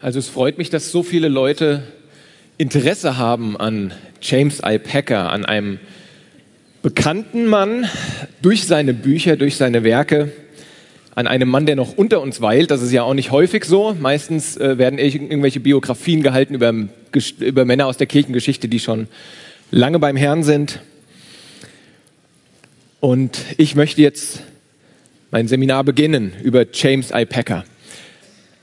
Also es freut mich, dass so viele Leute Interesse haben an James I. Packer, an einem bekannten Mann durch seine Bücher, durch seine Werke, an einem Mann, der noch unter uns weilt. Das ist ja auch nicht häufig so. Meistens äh, werden irgendwelche Biografien gehalten über, über Männer aus der Kirchengeschichte, die schon lange beim Herrn sind. Und ich möchte jetzt mein Seminar beginnen über James I.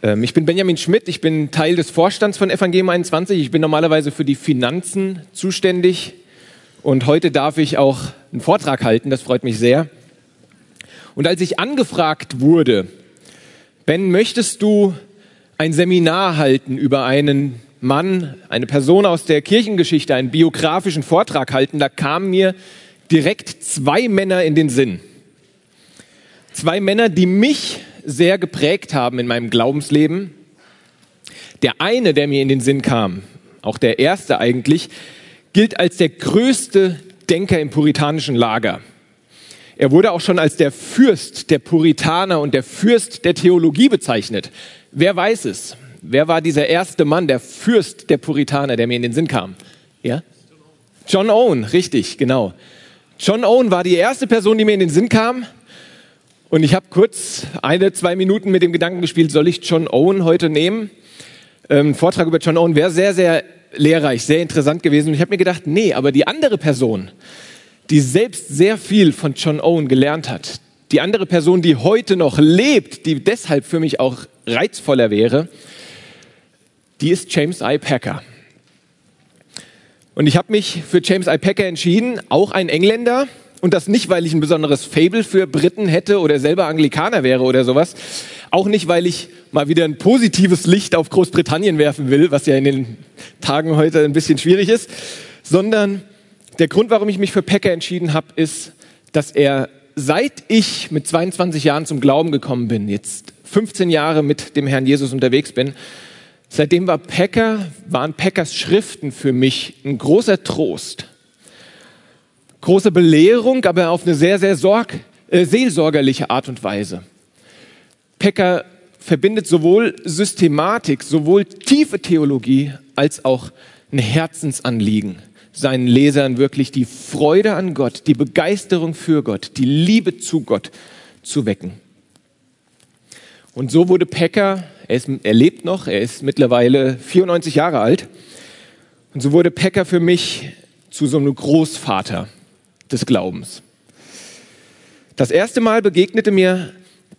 Ähm, ich bin Benjamin Schmidt, ich bin Teil des Vorstands von Evangelium 21. Ich bin normalerweise für die Finanzen zuständig und heute darf ich auch einen Vortrag halten, das freut mich sehr. Und als ich angefragt wurde, Ben, möchtest du ein Seminar halten über einen Mann, eine Person aus der Kirchengeschichte, einen biografischen Vortrag halten, da kamen mir direkt zwei Männer in den Sinn. Zwei Männer, die mich sehr geprägt haben in meinem Glaubensleben. Der eine, der mir in den Sinn kam, auch der erste eigentlich, gilt als der größte Denker im puritanischen Lager. Er wurde auch schon als der Fürst der Puritaner und der Fürst der Theologie bezeichnet. Wer weiß es? Wer war dieser erste Mann, der Fürst der Puritaner, der mir in den Sinn kam? Ja? John Owen, richtig, genau. John Owen war die erste Person, die mir in den Sinn kam. Und ich habe kurz eine, zwei Minuten mit dem Gedanken gespielt, soll ich John Owen heute nehmen? Ähm, Vortrag über John Owen wäre sehr, sehr lehrreich, sehr interessant gewesen. Und ich habe mir gedacht, nee, aber die andere Person, die selbst sehr viel von John Owen gelernt hat, die andere Person, die heute noch lebt, die deshalb für mich auch reizvoller wäre, die ist James I. Packer. Und ich habe mich für James I. Packer entschieden, auch ein Engländer, und das nicht, weil ich ein besonderes Fable für Briten hätte oder selber Anglikaner wäre oder sowas. Auch nicht, weil ich mal wieder ein positives Licht auf Großbritannien werfen will, was ja in den Tagen heute ein bisschen schwierig ist, sondern der Grund, warum ich mich für Packer entschieden habe, ist, dass er seit ich mit 22 Jahren zum Glauben gekommen bin, jetzt 15 Jahre mit dem Herrn Jesus unterwegs bin, seitdem war Packer, waren Packers Schriften für mich ein großer Trost große Belehrung, aber auf eine sehr, sehr sorg, äh, seelsorgerliche Art und Weise. Pecker verbindet sowohl Systematik, sowohl tiefe Theologie als auch ein Herzensanliegen, seinen Lesern wirklich die Freude an Gott, die Begeisterung für Gott, die Liebe zu Gott zu wecken. Und so wurde Pecker, er, ist, er lebt noch, er ist mittlerweile 94 Jahre alt, und so wurde Pecker für mich zu so einem Großvater des Glaubens. Das erste Mal begegnete mir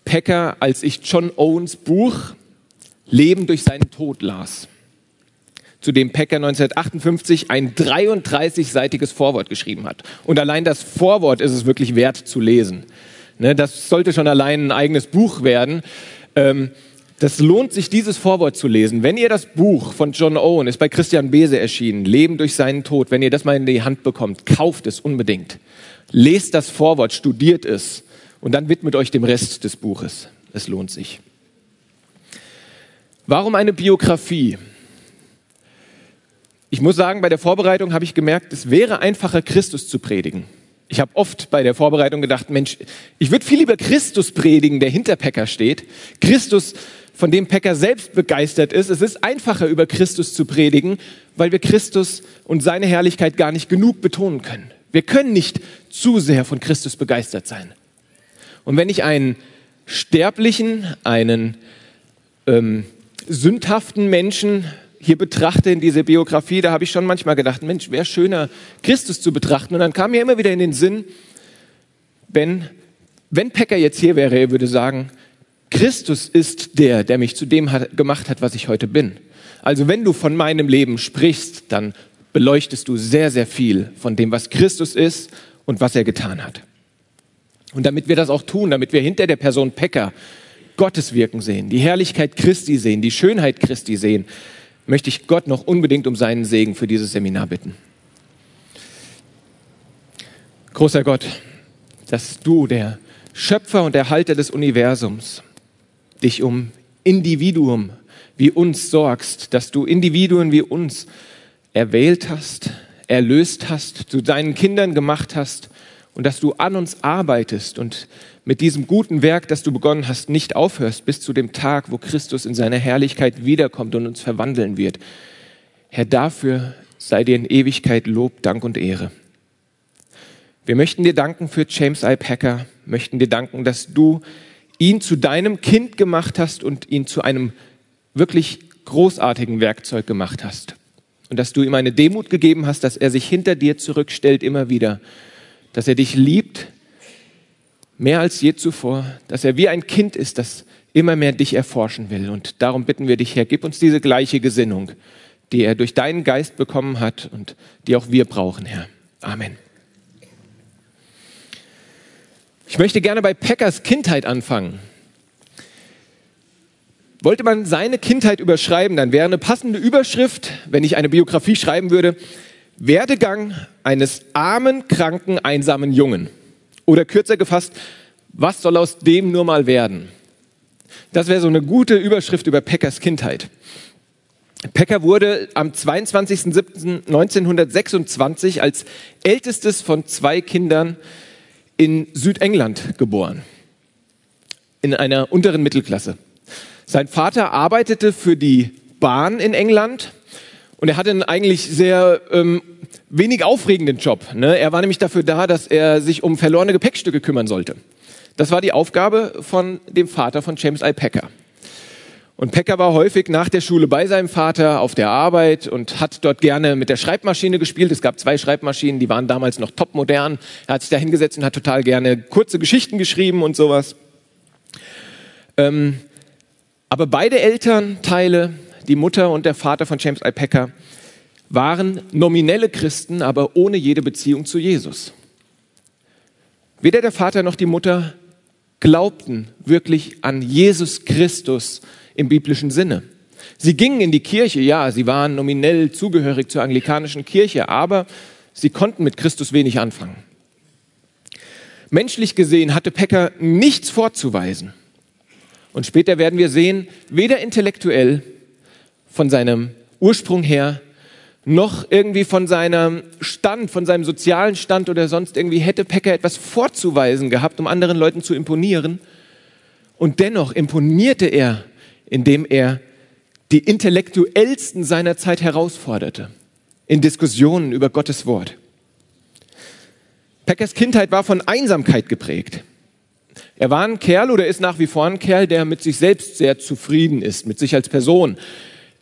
Packer, als ich John Owens Buch Leben durch seinen Tod las, zu dem Packer 1958 ein 33-seitiges Vorwort geschrieben hat. Und allein das Vorwort ist es wirklich wert zu lesen. Ne, das sollte schon allein ein eigenes Buch werden. Ähm, das lohnt sich, dieses Vorwort zu lesen. Wenn ihr das Buch von John Owen, ist bei Christian Bese erschienen, Leben durch seinen Tod, wenn ihr das mal in die Hand bekommt, kauft es unbedingt. Lest das Vorwort, studiert es und dann widmet euch dem Rest des Buches. Es lohnt sich. Warum eine Biografie? Ich muss sagen, bei der Vorbereitung habe ich gemerkt, es wäre einfacher, Christus zu predigen. Ich habe oft bei der Vorbereitung gedacht, Mensch, ich würde viel lieber Christus predigen, der hinter Päcker steht. Christus von dem Päcker selbst begeistert ist. Es ist einfacher, über Christus zu predigen, weil wir Christus und seine Herrlichkeit gar nicht genug betonen können. Wir können nicht zu sehr von Christus begeistert sein. Und wenn ich einen sterblichen, einen ähm, sündhaften Menschen hier betrachte in dieser Biografie, da habe ich schon manchmal gedacht, Mensch, wäre schöner, Christus zu betrachten. Und dann kam mir immer wieder in den Sinn, Ben, wenn Pecker jetzt hier wäre, er würde sagen, Christus ist der, der mich zu dem hat, gemacht hat, was ich heute bin. Also wenn du von meinem Leben sprichst, dann beleuchtest du sehr, sehr viel von dem, was Christus ist und was er getan hat. Und damit wir das auch tun, damit wir hinter der Person Pecker Gottes Wirken sehen, die Herrlichkeit Christi sehen, die Schönheit Christi sehen, möchte ich Gott noch unbedingt um seinen Segen für dieses Seminar bitten. Großer Gott, dass du, der Schöpfer und Erhalter des Universums, dich um Individuum wie uns sorgst, dass du Individuen wie uns erwählt hast, erlöst hast, zu deinen Kindern gemacht hast und dass du an uns arbeitest und mit diesem guten Werk, das du begonnen hast, nicht aufhörst bis zu dem Tag, wo Christus in seiner Herrlichkeit wiederkommt und uns verwandeln wird. Herr, dafür sei dir in Ewigkeit Lob, Dank und Ehre. Wir möchten dir danken für James I. Packer, möchten dir danken, dass du ihn zu deinem Kind gemacht hast und ihn zu einem wirklich großartigen Werkzeug gemacht hast. Und dass du ihm eine Demut gegeben hast, dass er sich hinter dir zurückstellt immer wieder, dass er dich liebt, mehr als je zuvor, dass er wie ein Kind ist, das immer mehr dich erforschen will. Und darum bitten wir dich, Herr, gib uns diese gleiche Gesinnung, die er durch deinen Geist bekommen hat und die auch wir brauchen, Herr. Amen. Ich möchte gerne bei Packers Kindheit anfangen. Wollte man seine Kindheit überschreiben, dann wäre eine passende Überschrift, wenn ich eine Biografie schreiben würde, Werdegang eines armen, kranken, einsamen Jungen. Oder kürzer gefasst, was soll aus dem nur mal werden? Das wäre so eine gute Überschrift über Packers Kindheit. Packer wurde am 22.07.1926 als ältestes von zwei Kindern in Südengland geboren, in einer unteren Mittelklasse. Sein Vater arbeitete für die Bahn in England und er hatte einen eigentlich sehr ähm, wenig aufregenden Job. Ne? Er war nämlich dafür da, dass er sich um verlorene Gepäckstücke kümmern sollte. Das war die Aufgabe von dem Vater von James I. Packer. Und Packer war häufig nach der Schule bei seinem Vater auf der Arbeit und hat dort gerne mit der Schreibmaschine gespielt. Es gab zwei Schreibmaschinen, die waren damals noch topmodern. Er hat sich da hingesetzt und hat total gerne kurze Geschichten geschrieben und sowas. Ähm, aber beide Elternteile, die Mutter und der Vater von James I. Packer, waren nominelle Christen, aber ohne jede Beziehung zu Jesus. Weder der Vater noch die Mutter glaubten wirklich an Jesus Christus im biblischen Sinne. Sie gingen in die Kirche, ja, sie waren nominell zugehörig zur anglikanischen Kirche, aber sie konnten mit Christus wenig anfangen. Menschlich gesehen hatte Pecker nichts vorzuweisen. Und später werden wir sehen, weder intellektuell von seinem Ursprung her noch irgendwie von seinem Stand, von seinem sozialen Stand oder sonst irgendwie hätte Pecker etwas vorzuweisen gehabt, um anderen Leuten zu imponieren. Und dennoch imponierte er, indem er die Intellektuellsten seiner Zeit herausforderte in Diskussionen über Gottes Wort. Peckers Kindheit war von Einsamkeit geprägt. Er war ein Kerl oder ist nach wie vor ein Kerl, der mit sich selbst sehr zufrieden ist, mit sich als Person.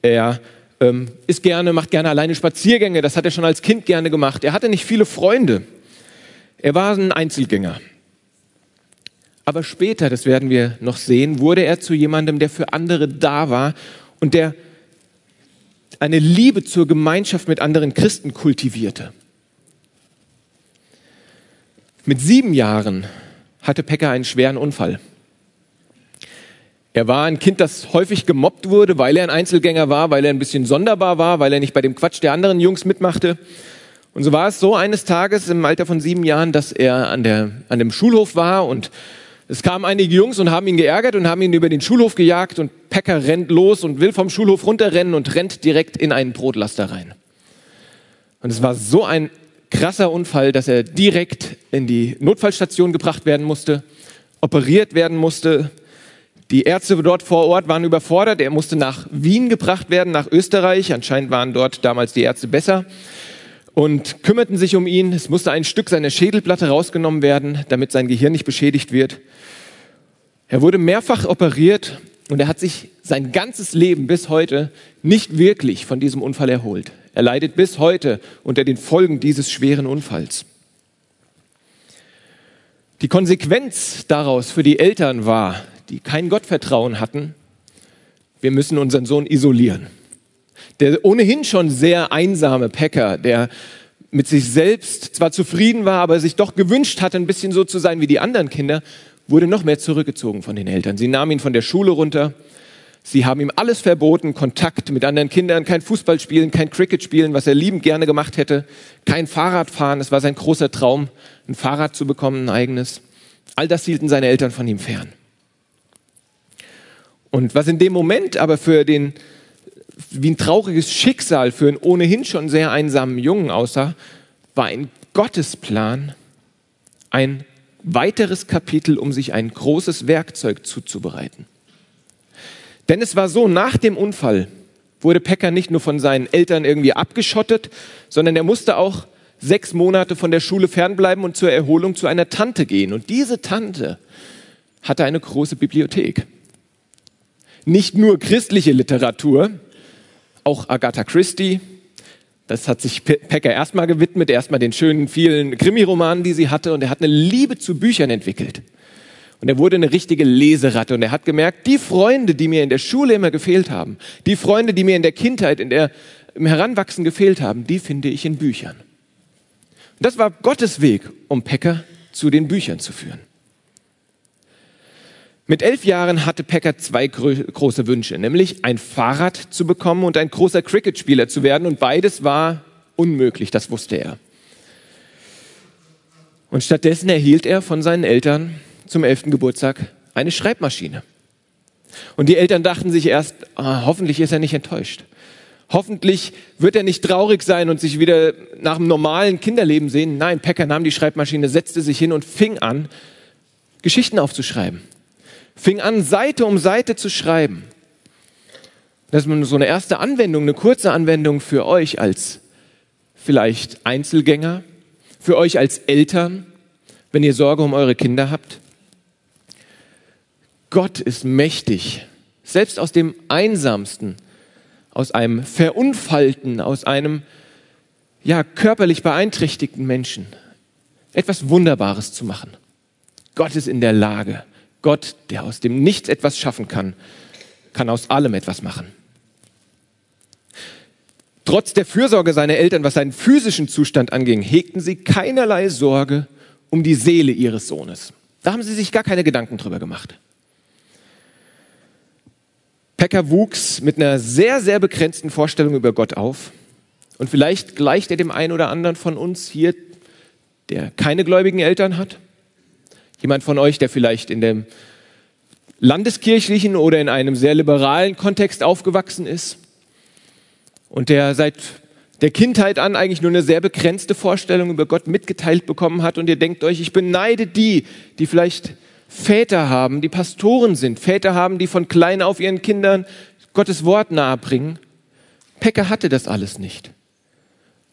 Er ähm, ist gerne, macht gerne alleine Spaziergänge. Das hat er schon als Kind gerne gemacht. Er hatte nicht viele Freunde. Er war ein Einzelgänger. Aber später, das werden wir noch sehen, wurde er zu jemandem, der für andere da war und der eine Liebe zur Gemeinschaft mit anderen Christen kultivierte. Mit sieben Jahren hatte Pekka einen schweren Unfall. Er war ein Kind, das häufig gemobbt wurde, weil er ein Einzelgänger war, weil er ein bisschen sonderbar war, weil er nicht bei dem Quatsch der anderen Jungs mitmachte. Und so war es so eines Tages im Alter von sieben Jahren, dass er an, der, an dem Schulhof war und es kamen einige Jungs und haben ihn geärgert und haben ihn über den Schulhof gejagt und Packer rennt los und will vom Schulhof runterrennen und rennt direkt in einen Brotlaster rein. Und es war so ein krasser Unfall, dass er direkt in die Notfallstation gebracht werden musste, operiert werden musste, die Ärzte dort vor Ort waren überfordert. Er musste nach Wien gebracht werden, nach Österreich. Anscheinend waren dort damals die Ärzte besser und kümmerten sich um ihn. Es musste ein Stück seiner Schädelplatte rausgenommen werden, damit sein Gehirn nicht beschädigt wird. Er wurde mehrfach operiert und er hat sich sein ganzes Leben bis heute nicht wirklich von diesem Unfall erholt. Er leidet bis heute unter den Folgen dieses schweren Unfalls. Die Konsequenz daraus für die Eltern war, die kein Gottvertrauen hatten, wir müssen unseren Sohn isolieren. Der ohnehin schon sehr einsame Päcker, der mit sich selbst zwar zufrieden war, aber sich doch gewünscht hatte, ein bisschen so zu sein wie die anderen Kinder, wurde noch mehr zurückgezogen von den Eltern. Sie nahmen ihn von der Schule runter. Sie haben ihm alles verboten, Kontakt mit anderen Kindern, kein Fußball spielen, kein Cricket spielen, was er liebend gerne gemacht hätte, kein Fahrradfahren. Es war sein großer Traum, ein Fahrrad zu bekommen, ein eigenes. All das hielten seine Eltern von ihm fern. Und was in dem Moment aber für den, wie ein trauriges Schicksal für einen ohnehin schon sehr einsamen Jungen aussah, war ein Gottesplan, ein weiteres Kapitel, um sich ein großes Werkzeug zuzubereiten. Denn es war so, nach dem Unfall wurde Pekka nicht nur von seinen Eltern irgendwie abgeschottet, sondern er musste auch sechs Monate von der Schule fernbleiben und zur Erholung zu einer Tante gehen. Und diese Tante hatte eine große Bibliothek. Nicht nur christliche Literatur, auch Agatha Christie. Das hat sich Pekka erstmal gewidmet, erstmal den schönen vielen Krimiromanen, die sie hatte. Und er hat eine Liebe zu Büchern entwickelt. Und er wurde eine richtige Leseratte und er hat gemerkt, die Freunde, die mir in der Schule immer gefehlt haben, die Freunde, die mir in der Kindheit, in der, im Heranwachsen gefehlt haben, die finde ich in Büchern. Und das war Gottes Weg, um Pekka zu den Büchern zu führen. Mit elf Jahren hatte Pekka zwei große Wünsche, nämlich ein Fahrrad zu bekommen und ein großer Cricketspieler zu werden. Und beides war unmöglich, das wusste er. Und stattdessen erhielt er von seinen Eltern zum elften Geburtstag eine Schreibmaschine. Und die Eltern dachten sich erst, ah, hoffentlich ist er nicht enttäuscht. Hoffentlich wird er nicht traurig sein und sich wieder nach einem normalen Kinderleben sehen. Nein, Pecker nahm die Schreibmaschine, setzte sich hin und fing an, Geschichten aufzuschreiben. Fing an, Seite um Seite zu schreiben. Das ist so eine erste Anwendung, eine kurze Anwendung für euch als vielleicht Einzelgänger, für euch als Eltern, wenn ihr Sorge um eure Kinder habt. Gott ist mächtig, selbst aus dem Einsamsten, aus einem Verunfallten, aus einem ja, körperlich beeinträchtigten Menschen etwas Wunderbares zu machen. Gott ist in der Lage. Gott, der aus dem Nichts etwas schaffen kann, kann aus allem etwas machen. Trotz der Fürsorge seiner Eltern, was seinen physischen Zustand anging, hegten sie keinerlei Sorge um die Seele ihres Sohnes. Da haben sie sich gar keine Gedanken drüber gemacht. Pekka wuchs mit einer sehr, sehr begrenzten Vorstellung über Gott auf. Und vielleicht gleicht er dem einen oder anderen von uns hier, der keine gläubigen Eltern hat. Jemand von euch, der vielleicht in dem landeskirchlichen oder in einem sehr liberalen Kontext aufgewachsen ist und der seit der Kindheit an eigentlich nur eine sehr begrenzte Vorstellung über Gott mitgeteilt bekommen hat und ihr denkt euch, ich beneide die, die vielleicht Väter haben, die Pastoren sind, Väter haben, die von klein auf ihren Kindern Gottes Wort nahebringen. Pekka hatte das alles nicht.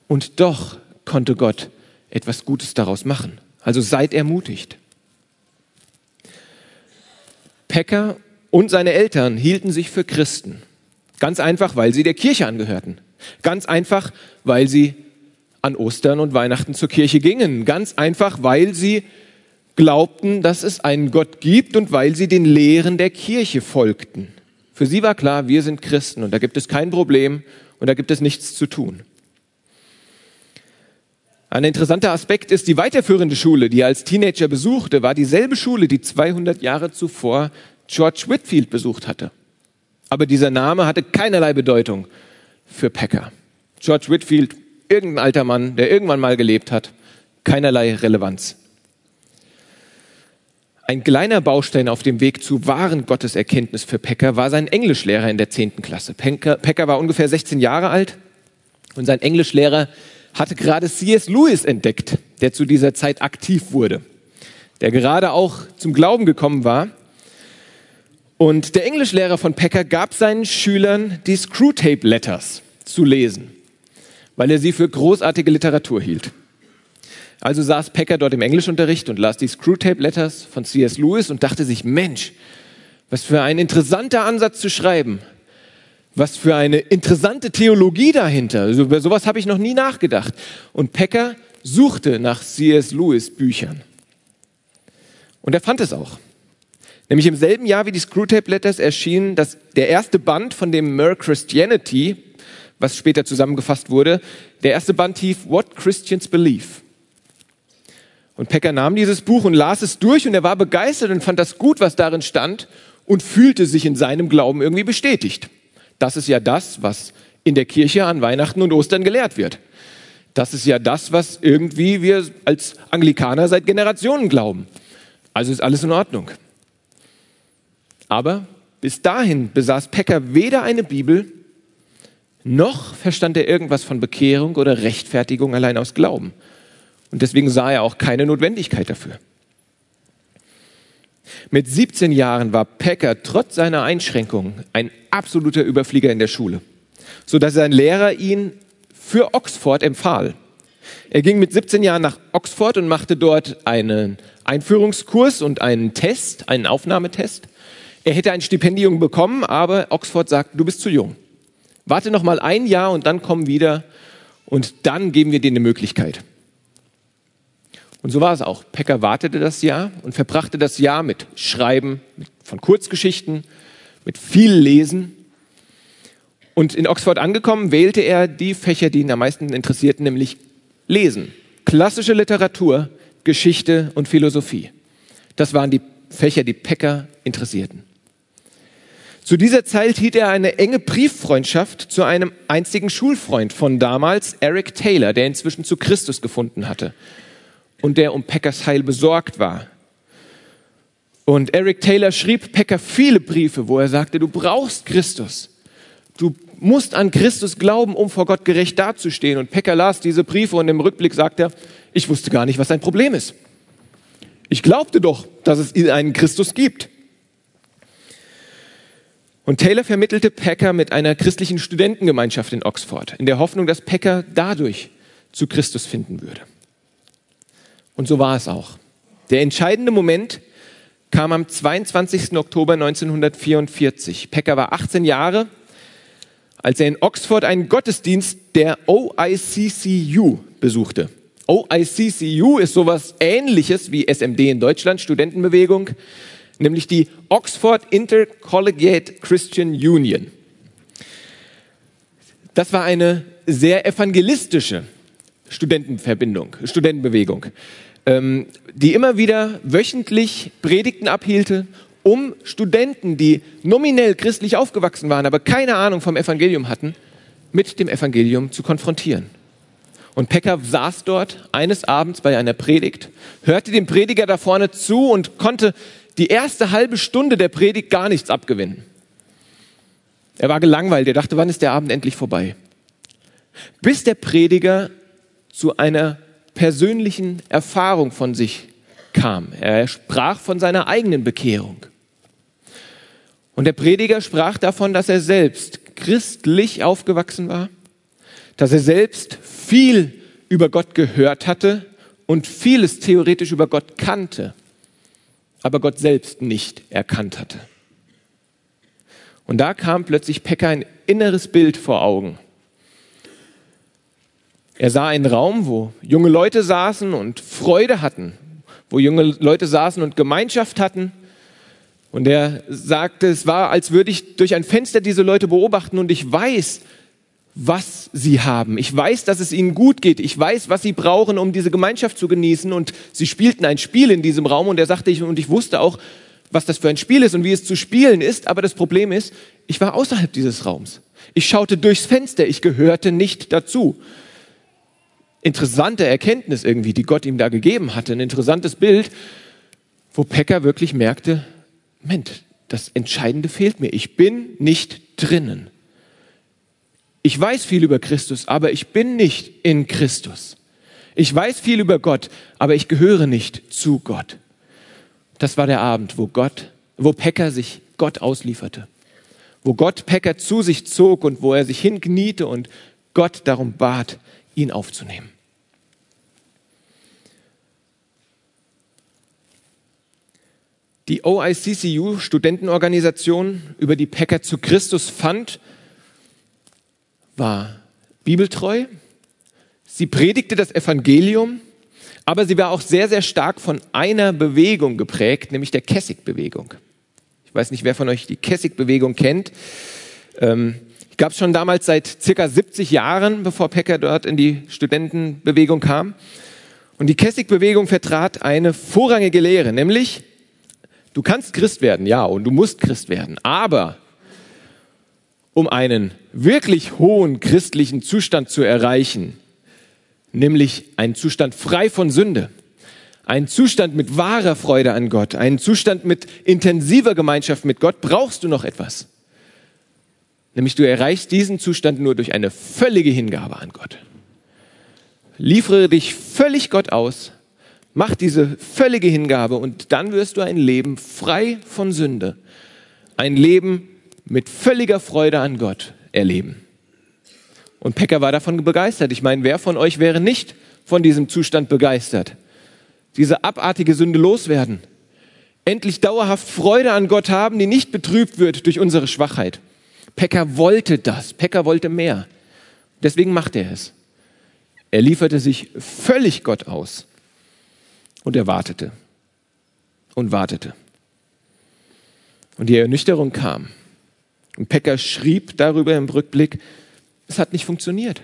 Und doch konnte Gott etwas Gutes daraus machen. Also seid ermutigt. Pekka und seine Eltern hielten sich für Christen. Ganz einfach, weil sie der Kirche angehörten. Ganz einfach, weil sie an Ostern und Weihnachten zur Kirche gingen. Ganz einfach, weil sie glaubten, dass es einen Gott gibt und weil sie den Lehren der Kirche folgten. Für sie war klar, wir sind Christen und da gibt es kein Problem und da gibt es nichts zu tun. Ein interessanter Aspekt ist, die weiterführende Schule, die er als Teenager besuchte, war dieselbe Schule, die 200 Jahre zuvor George Whitfield besucht hatte. Aber dieser Name hatte keinerlei Bedeutung für Packer. George Whitfield, irgendein alter Mann, der irgendwann mal gelebt hat, keinerlei Relevanz. Ein kleiner Baustein auf dem Weg zu wahren Gotteserkenntnis für Pecker war sein Englischlehrer in der zehnten Klasse. Pecker war ungefähr 16 Jahre alt und sein Englischlehrer hatte gerade C.S. Lewis entdeckt, der zu dieser Zeit aktiv wurde, der gerade auch zum Glauben gekommen war. Und der Englischlehrer von Pecker gab seinen Schülern die Screwtape Letters zu lesen, weil er sie für großartige Literatur hielt. Also saß Packer dort im Englischunterricht und las die Screwtape Letters von C.S. Lewis und dachte sich, Mensch, was für ein interessanter Ansatz zu schreiben. Was für eine interessante Theologie dahinter. Also über sowas habe ich noch nie nachgedacht. Und Packer suchte nach C.S. Lewis Büchern. Und er fand es auch. Nämlich im selben Jahr wie die Screwtape Letters erschien das, der erste Band von dem Mer Christianity, was später zusammengefasst wurde. Der erste Band hieß What Christians Believe. Und Pecker nahm dieses Buch und las es durch und er war begeistert und fand das gut, was darin stand und fühlte sich in seinem Glauben irgendwie bestätigt. Das ist ja das, was in der Kirche an Weihnachten und Ostern gelehrt wird. Das ist ja das, was irgendwie wir als Anglikaner seit Generationen glauben. Also ist alles in Ordnung. Aber bis dahin besaß Pecker weder eine Bibel, noch verstand er irgendwas von Bekehrung oder Rechtfertigung allein aus Glauben. Und deswegen sah er auch keine Notwendigkeit dafür. Mit 17 Jahren war Packer trotz seiner Einschränkungen ein absoluter Überflieger in der Schule, so dass sein Lehrer ihn für Oxford empfahl. Er ging mit 17 Jahren nach Oxford und machte dort einen Einführungskurs und einen Test, einen Aufnahmetest. Er hätte ein Stipendium bekommen, aber Oxford sagt, du bist zu jung. Warte noch mal ein Jahr und dann komm wieder und dann geben wir dir eine Möglichkeit. Und so war es auch. Pecker wartete das Jahr und verbrachte das Jahr mit Schreiben von Kurzgeschichten, mit viel Lesen. Und in Oxford angekommen, wählte er die Fächer, die ihn am meisten interessierten, nämlich Lesen. Klassische Literatur, Geschichte und Philosophie. Das waren die Fächer, die Pecker interessierten. Zu dieser Zeit hielt er eine enge Brieffreundschaft zu einem einzigen Schulfreund von damals, Eric Taylor, der inzwischen zu Christus gefunden hatte und der um Packers Heil besorgt war. Und Eric Taylor schrieb Packer viele Briefe, wo er sagte, du brauchst Christus. Du musst an Christus glauben, um vor Gott gerecht dazustehen. Und Packer las diese Briefe und im Rückblick sagt er, ich wusste gar nicht, was sein Problem ist. Ich glaubte doch, dass es einen Christus gibt. Und Taylor vermittelte Packer mit einer christlichen Studentengemeinschaft in Oxford, in der Hoffnung, dass Packer dadurch zu Christus finden würde. Und so war es auch. Der entscheidende Moment kam am 22. Oktober 1944. Pecker war 18 Jahre, als er in Oxford einen Gottesdienst der OICCU besuchte. OICCU ist sowas ähnliches wie SMD in Deutschland, Studentenbewegung, nämlich die Oxford Intercollegiate Christian Union. Das war eine sehr evangelistische Studentenverbindung, Studentenbewegung, ähm, die immer wieder wöchentlich Predigten abhielte, um Studenten, die nominell christlich aufgewachsen waren, aber keine Ahnung vom Evangelium hatten, mit dem Evangelium zu konfrontieren. Und Pecker saß dort eines Abends bei einer Predigt, hörte dem Prediger da vorne zu und konnte die erste halbe Stunde der Predigt gar nichts abgewinnen. Er war gelangweilt, er dachte, wann ist der Abend endlich vorbei? Bis der Prediger zu einer persönlichen Erfahrung von sich kam. Er sprach von seiner eigenen Bekehrung. Und der Prediger sprach davon, dass er selbst christlich aufgewachsen war, dass er selbst viel über Gott gehört hatte und vieles theoretisch über Gott kannte, aber Gott selbst nicht erkannt hatte. Und da kam plötzlich Pekka ein inneres Bild vor Augen. Er sah einen Raum, wo junge Leute saßen und Freude hatten, wo junge Leute saßen und Gemeinschaft hatten. Und er sagte, es war, als würde ich durch ein Fenster diese Leute beobachten und ich weiß, was sie haben. Ich weiß, dass es ihnen gut geht. Ich weiß, was sie brauchen, um diese Gemeinschaft zu genießen. Und sie spielten ein Spiel in diesem Raum und er sagte, ich, und ich wusste auch, was das für ein Spiel ist und wie es zu spielen ist. Aber das Problem ist, ich war außerhalb dieses Raums. Ich schaute durchs Fenster. Ich gehörte nicht dazu interessante Erkenntnis irgendwie, die Gott ihm da gegeben hatte, ein interessantes Bild, wo Pecker wirklich merkte, Moment, das Entscheidende fehlt mir. Ich bin nicht drinnen. Ich weiß viel über Christus, aber ich bin nicht in Christus. Ich weiß viel über Gott, aber ich gehöre nicht zu Gott. Das war der Abend, wo Gott, wo Pecker sich Gott auslieferte. Wo Gott Pecker zu sich zog und wo er sich hinkniete und Gott darum bat, ihn aufzunehmen. Die OICCU, Studentenorganisation, über die Packer zu Christus fand, war bibeltreu. Sie predigte das Evangelium, aber sie war auch sehr, sehr stark von einer Bewegung geprägt, nämlich der Kessig-Bewegung. Ich weiß nicht, wer von euch die Kessig-Bewegung kennt. Ähm, gab es schon damals seit circa 70 Jahren, bevor Pecker dort in die Studentenbewegung kam. Und die Kessig-Bewegung vertrat eine vorrangige Lehre, nämlich, du kannst Christ werden, ja, und du musst Christ werden, aber um einen wirklich hohen christlichen Zustand zu erreichen, nämlich einen Zustand frei von Sünde, einen Zustand mit wahrer Freude an Gott, einen Zustand mit intensiver Gemeinschaft mit Gott, brauchst du noch etwas. Nämlich du erreichst diesen Zustand nur durch eine völlige Hingabe an Gott. Liefere dich völlig Gott aus, Mach diese völlige Hingabe und dann wirst du ein Leben frei von Sünde, ein Leben mit völliger Freude an Gott erleben. Und Pecker war davon begeistert. Ich meine, wer von euch wäre nicht von diesem Zustand begeistert? Diese abartige Sünde loswerden. Endlich dauerhaft Freude an Gott haben, die nicht betrübt wird durch unsere Schwachheit. Pecker wollte das. Pecker wollte mehr. Deswegen machte er es. Er lieferte sich völlig Gott aus. Und er wartete und wartete. Und die Ernüchterung kam. Und Pecker schrieb darüber im Rückblick, es hat nicht funktioniert.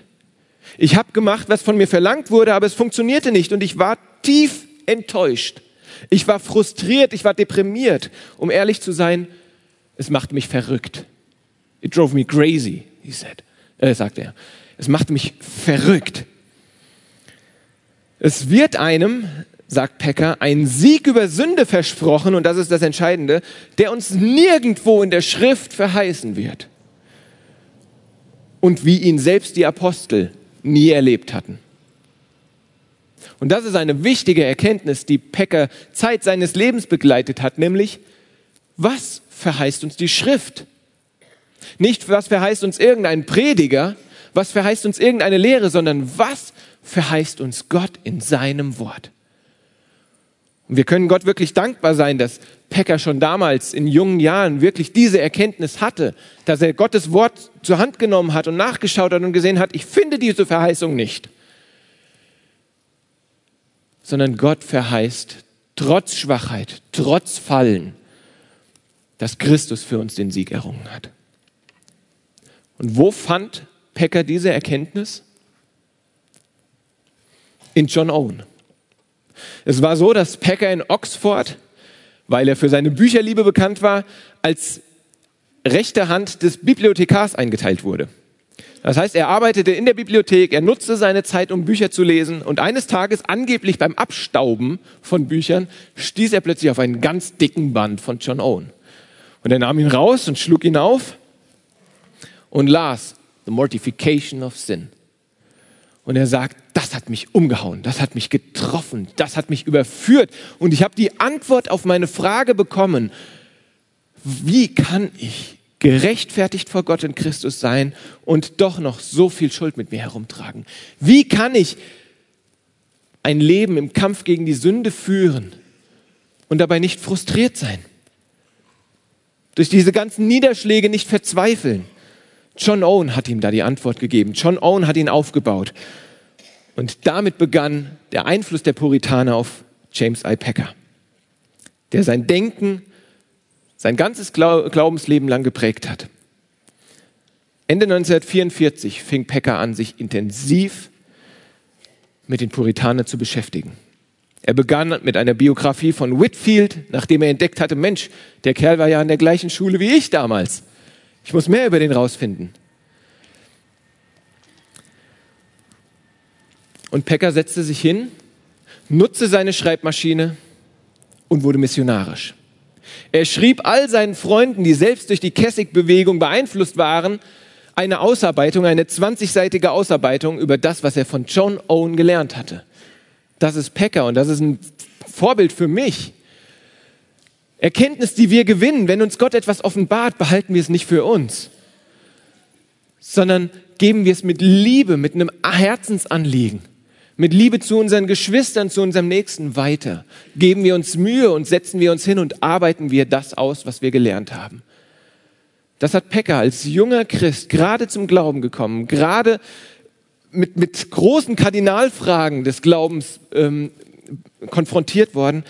Ich habe gemacht, was von mir verlangt wurde, aber es funktionierte nicht und ich war tief enttäuscht. Ich war frustriert, ich war deprimiert. Um ehrlich zu sein, es macht mich verrückt. It drove me crazy, he said. Äh, sagte er. Es macht mich verrückt. Es wird einem, sagt Pecker, ein Sieg über Sünde versprochen, und das ist das Entscheidende, der uns nirgendwo in der Schrift verheißen wird. Und wie ihn selbst die Apostel nie erlebt hatten. Und das ist eine wichtige Erkenntnis, die Pecker Zeit seines Lebens begleitet hat, nämlich, was verheißt uns die Schrift? Nicht, was verheißt uns irgendein Prediger, was verheißt uns irgendeine Lehre, sondern was verheißt uns Gott in seinem Wort. Und wir können Gott wirklich dankbar sein, dass Pecker schon damals in jungen Jahren wirklich diese Erkenntnis hatte, dass er Gottes Wort zur Hand genommen hat und nachgeschaut hat und gesehen hat, ich finde diese Verheißung nicht. Sondern Gott verheißt trotz Schwachheit, trotz Fallen, dass Christus für uns den Sieg errungen hat. Und wo fand Pecker diese Erkenntnis? In John Owen. Es war so, dass Pecker in Oxford, weil er für seine Bücherliebe bekannt war, als rechte Hand des Bibliothekars eingeteilt wurde. Das heißt, er arbeitete in der Bibliothek, er nutzte seine Zeit, um Bücher zu lesen und eines Tages, angeblich beim Abstauben von Büchern, stieß er plötzlich auf einen ganz dicken Band von John Owen. Und er nahm ihn raus und schlug ihn auf und las The Mortification of Sin. Und er sagt, das hat mich umgehauen, das hat mich getroffen, das hat mich überführt. Und ich habe die Antwort auf meine Frage bekommen, wie kann ich gerechtfertigt vor Gott in Christus sein und doch noch so viel Schuld mit mir herumtragen? Wie kann ich ein Leben im Kampf gegen die Sünde führen und dabei nicht frustriert sein? Durch diese ganzen Niederschläge nicht verzweifeln? John Owen hat ihm da die Antwort gegeben. John Owen hat ihn aufgebaut. Und damit begann der Einfluss der Puritaner auf James I. Packer, der sein Denken, sein ganzes Glaubensleben lang geprägt hat. Ende 1944 fing Packer an, sich intensiv mit den Puritanern zu beschäftigen. Er begann mit einer Biografie von Whitfield, nachdem er entdeckt hatte, Mensch, der Kerl war ja an der gleichen Schule wie ich damals. Ich muss mehr über den rausfinden. Und Pecker setzte sich hin, nutzte seine Schreibmaschine und wurde missionarisch. Er schrieb all seinen Freunden, die selbst durch die Kessig-Bewegung beeinflusst waren, eine Ausarbeitung, eine 20-seitige Ausarbeitung über das, was er von John Owen gelernt hatte. Das ist Pecker und das ist ein Vorbild für mich. Erkenntnis, die wir gewinnen, wenn uns Gott etwas offenbart, behalten wir es nicht für uns, sondern geben wir es mit Liebe, mit einem Herzensanliegen, mit Liebe zu unseren Geschwistern, zu unserem Nächsten weiter. Geben wir uns Mühe und setzen wir uns hin und arbeiten wir das aus, was wir gelernt haben. Das hat Pekka als junger Christ gerade zum Glauben gekommen, gerade mit, mit großen Kardinalfragen des Glaubens ähm, konfrontiert worden,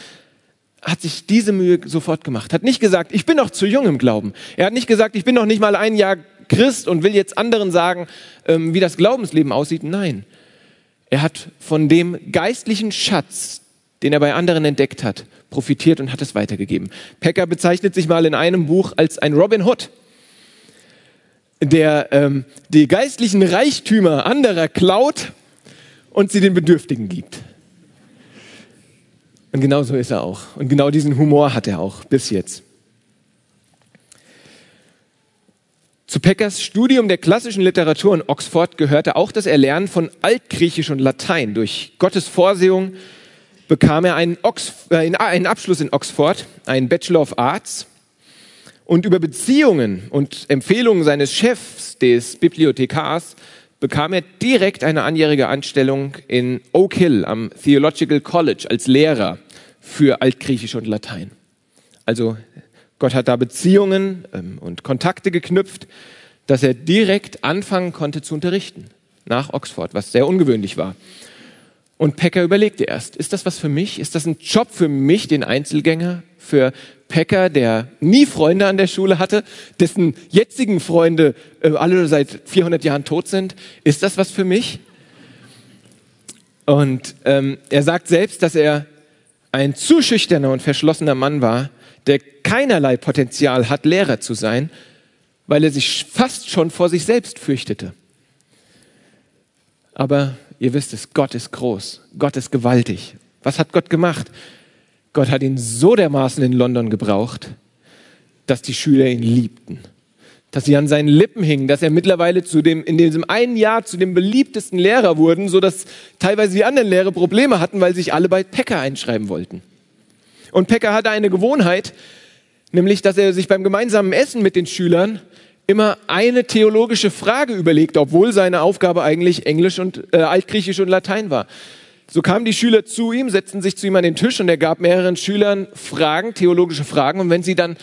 hat sich diese Mühe sofort gemacht. Hat nicht gesagt, ich bin noch zu jung im Glauben. Er hat nicht gesagt, ich bin noch nicht mal ein Jahr Christ und will jetzt anderen sagen, ähm, wie das Glaubensleben aussieht. Nein. Er hat von dem geistlichen Schatz, den er bei anderen entdeckt hat, profitiert und hat es weitergegeben. Pecker bezeichnet sich mal in einem Buch als ein Robin Hood, der ähm, die geistlichen Reichtümer anderer klaut und sie den Bedürftigen gibt. Und genau so ist er auch. Und genau diesen Humor hat er auch bis jetzt. Zu Peckers Studium der klassischen Literatur in Oxford gehörte auch das Erlernen von Altgriechisch und Latein durch Gottes Vorsehung bekam er einen, Ox äh, einen Abschluss in Oxford, einen Bachelor of Arts. Und über Beziehungen und Empfehlungen seines Chefs, des Bibliothekars, bekam er direkt eine anjährige Anstellung in Oak Hill am Theological College als Lehrer für Altgriechisch und Latein. Also Gott hat da Beziehungen ähm, und Kontakte geknüpft, dass er direkt anfangen konnte zu unterrichten nach Oxford, was sehr ungewöhnlich war. Und Pecker überlegte erst, ist das was für mich? Ist das ein Job für mich, den Einzelgänger? Für Pecker, der nie Freunde an der Schule hatte, dessen jetzigen Freunde äh, alle seit 400 Jahren tot sind? Ist das was für mich? Und ähm, er sagt selbst, dass er ein zu schüchterner und verschlossener Mann war, der keinerlei Potenzial hat, Lehrer zu sein, weil er sich fast schon vor sich selbst fürchtete. Aber ihr wisst es, Gott ist groß, Gott ist gewaltig. Was hat Gott gemacht? Gott hat ihn so dermaßen in London gebraucht, dass die Schüler ihn liebten, dass sie an seinen Lippen hingen, dass er mittlerweile zu dem, in diesem einen Jahr zu dem beliebtesten Lehrer wurden, so dass teilweise die anderen Lehrer Probleme hatten, weil sich alle bei Pecker einschreiben wollten. Und Pecker hatte eine Gewohnheit, nämlich, dass er sich beim gemeinsamen Essen mit den Schülern immer eine theologische Frage überlegt, obwohl seine Aufgabe eigentlich Englisch und äh, Altgriechisch und Latein war. So kamen die Schüler zu ihm, setzten sich zu ihm an den Tisch und er gab mehreren Schülern Fragen, theologische Fragen. Und wenn sie dann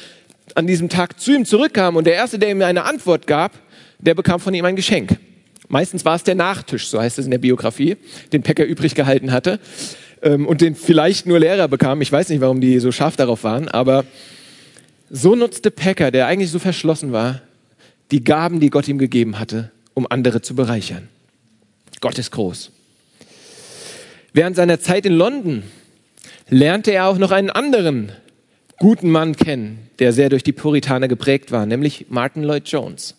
an diesem Tag zu ihm zurückkamen und der Erste, der ihm eine Antwort gab, der bekam von ihm ein Geschenk. Meistens war es der Nachtisch, so heißt es in der Biografie, den Pecker übrig gehalten hatte ähm, und den vielleicht nur Lehrer bekam. Ich weiß nicht, warum die so scharf darauf waren, aber so nutzte Pecker, der eigentlich so verschlossen war, die Gaben, die Gott ihm gegeben hatte, um andere zu bereichern. Gott ist groß. Während seiner Zeit in London lernte er auch noch einen anderen guten Mann kennen, der sehr durch die Puritaner geprägt war, nämlich Martin Lloyd Jones.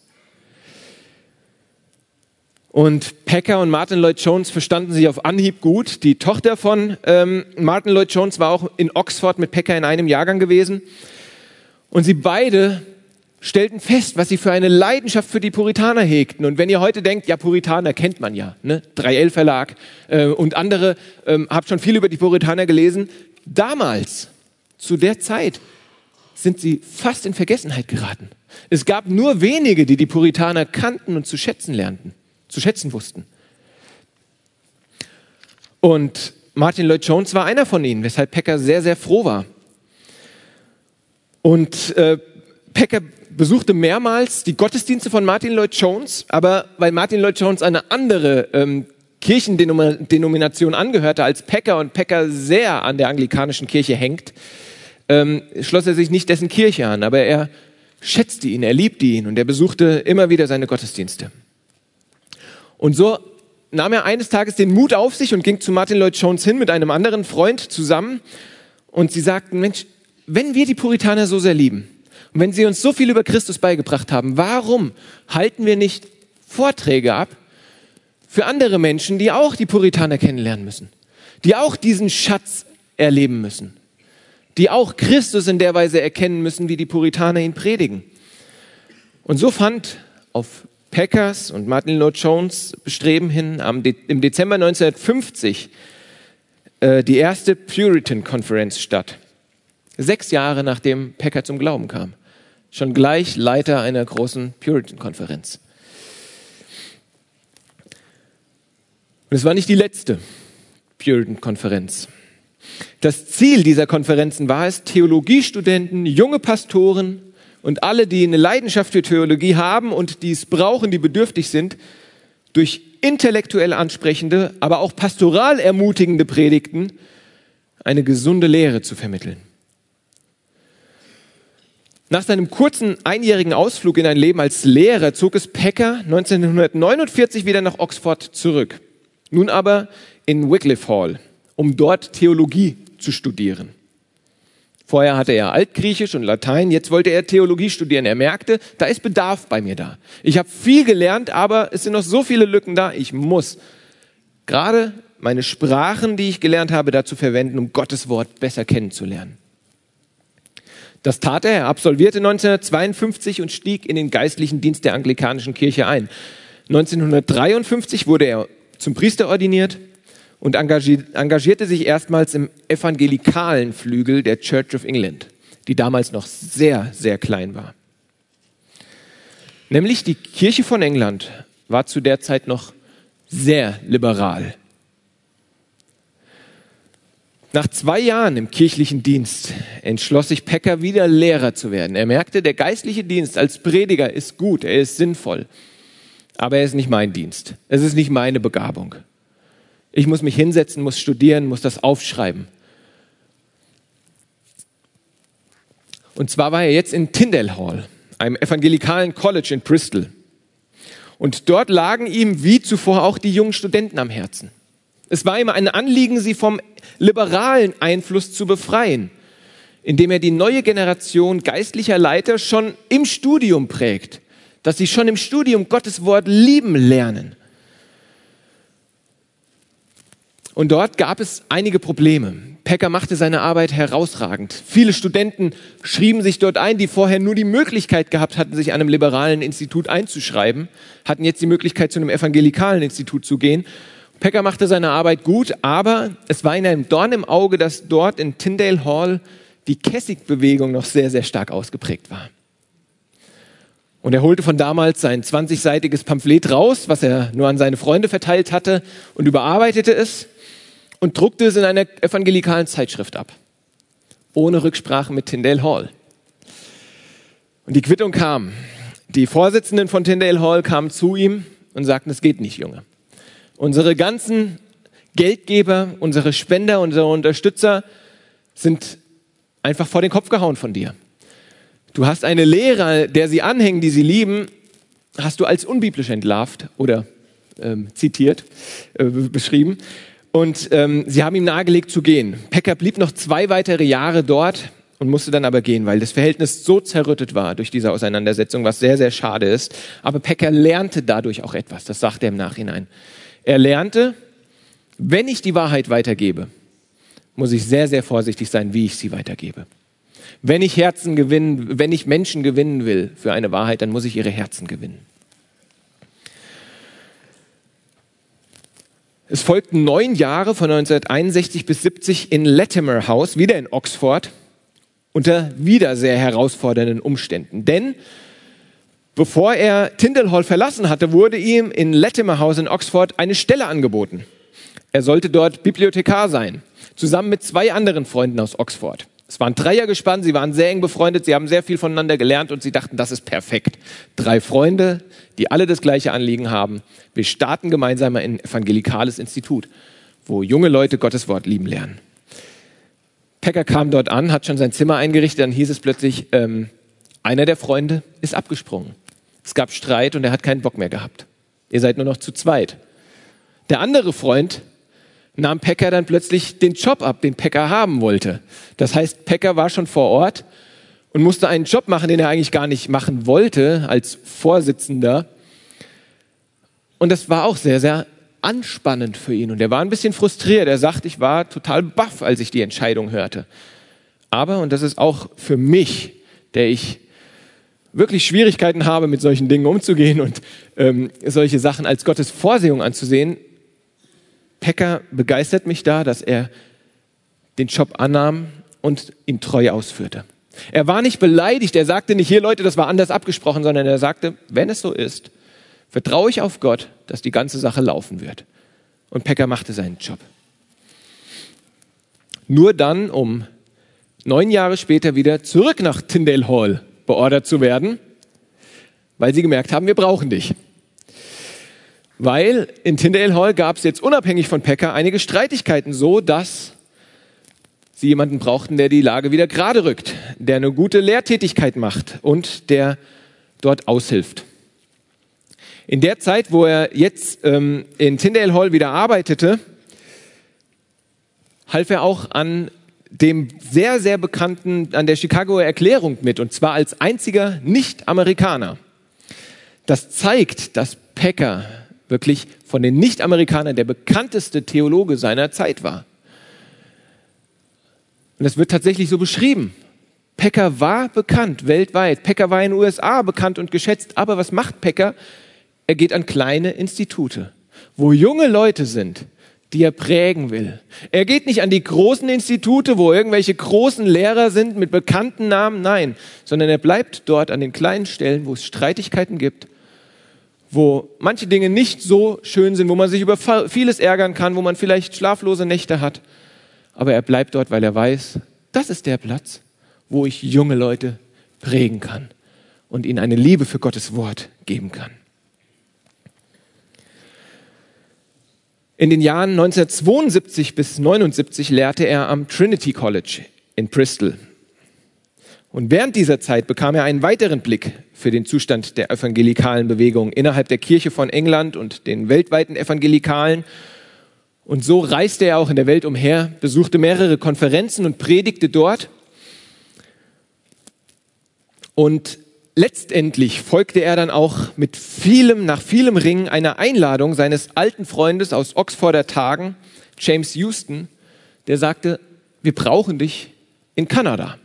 Und Packer und Martin Lloyd Jones verstanden sich auf Anhieb gut. Die Tochter von ähm, Martin Lloyd Jones war auch in Oxford mit Packer in einem Jahrgang gewesen. Und sie beide stellten fest, was sie für eine Leidenschaft für die Puritaner hegten. Und wenn ihr heute denkt, ja, Puritaner kennt man ja, ne? 3L Verlag äh, und andere, ähm, habt schon viel über die Puritaner gelesen. Damals, zu der Zeit, sind sie fast in Vergessenheit geraten. Es gab nur wenige, die die Puritaner kannten und zu schätzen lernten, zu schätzen wussten. Und Martin Lloyd Jones war einer von ihnen, weshalb Pecker sehr, sehr froh war. Und äh, Pecker besuchte mehrmals die Gottesdienste von Martin Lloyd Jones, aber weil Martin Lloyd Jones eine andere ähm, Kirchendenomination angehörte als Pecker und Pecker sehr an der anglikanischen Kirche hängt, ähm, schloss er sich nicht dessen Kirche an, aber er schätzte ihn, er liebte ihn und er besuchte immer wieder seine Gottesdienste. Und so nahm er eines Tages den Mut auf sich und ging zu Martin Lloyd Jones hin mit einem anderen Freund zusammen und sie sagten, Mensch, wenn wir die Puritaner so sehr lieben, und wenn sie uns so viel über Christus beigebracht haben, warum halten wir nicht Vorträge ab für andere Menschen, die auch die Puritaner kennenlernen müssen, die auch diesen Schatz erleben müssen, die auch Christus in der Weise erkennen müssen, wie die Puritaner ihn predigen. Und so fand auf Packers und Martin Lloyd Jones Bestreben hin De im Dezember 1950 äh, die erste Puritan-Konferenz statt. Sechs Jahre nachdem Packer zum Glauben kam schon gleich Leiter einer großen Puritan-Konferenz. Und es war nicht die letzte Puritan-Konferenz. Das Ziel dieser Konferenzen war es, Theologiestudenten, junge Pastoren und alle, die eine Leidenschaft für Theologie haben und die es brauchen, die bedürftig sind, durch intellektuell ansprechende, aber auch pastoral ermutigende Predigten eine gesunde Lehre zu vermitteln. Nach seinem kurzen einjährigen Ausflug in ein Leben als Lehrer zog es Packer 1949 wieder nach Oxford zurück. Nun aber in Wycliffe Hall, um dort Theologie zu studieren. Vorher hatte er Altgriechisch und Latein, jetzt wollte er Theologie studieren. Er merkte, da ist Bedarf bei mir da. Ich habe viel gelernt, aber es sind noch so viele Lücken da. Ich muss gerade meine Sprachen, die ich gelernt habe, dazu verwenden, um Gottes Wort besser kennenzulernen. Das tat er. Er absolvierte 1952 und stieg in den geistlichen Dienst der anglikanischen Kirche ein. 1953 wurde er zum Priester ordiniert und engagierte sich erstmals im evangelikalen Flügel der Church of England, die damals noch sehr, sehr klein war. Nämlich die Kirche von England war zu der Zeit noch sehr liberal. Nach zwei Jahren im kirchlichen Dienst entschloss sich Pecker wieder Lehrer zu werden. Er merkte, der geistliche Dienst als Prediger ist gut, er ist sinnvoll, aber er ist nicht mein Dienst. Es ist nicht meine Begabung. Ich muss mich hinsetzen, muss studieren, muss das aufschreiben. Und zwar war er jetzt in Tyndale Hall, einem evangelikalen College in Bristol. Und dort lagen ihm wie zuvor auch die jungen Studenten am Herzen. Es war ihm ein Anliegen, sie vom liberalen Einfluss zu befreien, indem er die neue Generation geistlicher Leiter schon im Studium prägt, dass sie schon im Studium Gottes Wort lieben lernen. Und dort gab es einige Probleme. Pecker machte seine Arbeit herausragend. Viele Studenten schrieben sich dort ein, die vorher nur die Möglichkeit gehabt hatten, sich an einem liberalen Institut einzuschreiben, hatten jetzt die Möglichkeit, zu einem evangelikalen Institut zu gehen. Pecker machte seine Arbeit gut, aber es war in einem Dorn im Auge, dass dort in Tyndale Hall die Kessig-Bewegung noch sehr, sehr stark ausgeprägt war. Und er holte von damals sein 20-seitiges Pamphlet raus, was er nur an seine Freunde verteilt hatte, und überarbeitete es und druckte es in einer evangelikalen Zeitschrift ab. Ohne Rücksprache mit Tyndale Hall. Und die Quittung kam. Die Vorsitzenden von Tyndale Hall kamen zu ihm und sagten, es geht nicht, Junge. Unsere ganzen Geldgeber, unsere Spender, unsere Unterstützer sind einfach vor den Kopf gehauen von dir. Du hast eine Lehre, der sie anhängen, die sie lieben, hast du als unbiblisch entlarvt oder ähm, zitiert, äh, beschrieben. Und ähm, sie haben ihm nahegelegt zu gehen. Pecker blieb noch zwei weitere Jahre dort und musste dann aber gehen, weil das Verhältnis so zerrüttet war durch diese Auseinandersetzung, was sehr, sehr schade ist. Aber Pecker lernte dadurch auch etwas, das sagt er im Nachhinein. Er lernte, wenn ich die Wahrheit weitergebe, muss ich sehr, sehr vorsichtig sein, wie ich sie weitergebe. Wenn ich Herzen gewinnen, wenn ich Menschen gewinnen will für eine Wahrheit, dann muss ich ihre Herzen gewinnen. Es folgten neun Jahre von 1961 bis 70 in Latimer House, wieder in Oxford, unter wieder sehr herausfordernden Umständen. Denn Bevor er Tyndall Hall verlassen hatte, wurde ihm in Latimer House in Oxford eine Stelle angeboten. Er sollte dort Bibliothekar sein, zusammen mit zwei anderen Freunden aus Oxford. Es waren Dreiergespann, sie waren sehr eng befreundet, sie haben sehr viel voneinander gelernt und sie dachten, das ist perfekt. Drei Freunde, die alle das gleiche Anliegen haben. Wir starten gemeinsam ein evangelikales Institut, wo junge Leute Gottes Wort lieben lernen. Pecker kam dort an, hat schon sein Zimmer eingerichtet, dann hieß es plötzlich, ähm, einer der Freunde ist abgesprungen. Es gab Streit und er hat keinen Bock mehr gehabt. Ihr seid nur noch zu zweit. Der andere Freund nahm Pecker dann plötzlich den Job ab, den Pecker haben wollte. Das heißt, Pecker war schon vor Ort und musste einen Job machen, den er eigentlich gar nicht machen wollte als Vorsitzender. Und das war auch sehr, sehr anspannend für ihn. Und er war ein bisschen frustriert. Er sagt, ich war total baff, als ich die Entscheidung hörte. Aber, und das ist auch für mich, der ich wirklich Schwierigkeiten habe, mit solchen Dingen umzugehen und ähm, solche Sachen als Gottes Vorsehung anzusehen, Pecker begeistert mich da, dass er den Job annahm und ihn treu ausführte. Er war nicht beleidigt, er sagte nicht, hier Leute, das war anders abgesprochen, sondern er sagte, wenn es so ist, vertraue ich auf Gott, dass die ganze Sache laufen wird. Und Pecker machte seinen Job. Nur dann, um neun Jahre später wieder zurück nach Tyndale Hall beordert zu werden, weil sie gemerkt haben, wir brauchen dich. Weil in Tyndale Hall gab es jetzt unabhängig von Pecker einige Streitigkeiten so, dass sie jemanden brauchten, der die Lage wieder gerade rückt, der eine gute Lehrtätigkeit macht und der dort aushilft. In der Zeit, wo er jetzt ähm, in Tyndale Hall wieder arbeitete, half er auch an dem sehr, sehr bekannten, an der Chicagoer Erklärung mit, und zwar als einziger Nicht-Amerikaner. Das zeigt, dass Pecker wirklich von den Nicht-Amerikanern der bekannteste Theologe seiner Zeit war. Und das wird tatsächlich so beschrieben. Pecker war bekannt weltweit. Pecker war in den USA bekannt und geschätzt. Aber was macht Pecker? Er geht an kleine Institute, wo junge Leute sind, die er prägen will. Er geht nicht an die großen Institute, wo irgendwelche großen Lehrer sind mit bekannten Namen, nein, sondern er bleibt dort an den kleinen Stellen, wo es Streitigkeiten gibt, wo manche Dinge nicht so schön sind, wo man sich über vieles ärgern kann, wo man vielleicht schlaflose Nächte hat. Aber er bleibt dort, weil er weiß, das ist der Platz, wo ich junge Leute prägen kann und ihnen eine Liebe für Gottes Wort geben kann. In den Jahren 1972 bis 1979 lehrte er am Trinity College in Bristol. Und während dieser Zeit bekam er einen weiteren Blick für den Zustand der evangelikalen Bewegung innerhalb der Kirche von England und den weltweiten Evangelikalen. Und so reiste er auch in der Welt umher, besuchte mehrere Konferenzen und predigte dort. Und letztendlich folgte er dann auch mit vielem, nach vielem Ringen einer Einladung seines alten Freundes aus Oxforder Tagen, James Houston, der sagte, wir brauchen dich in Kanada.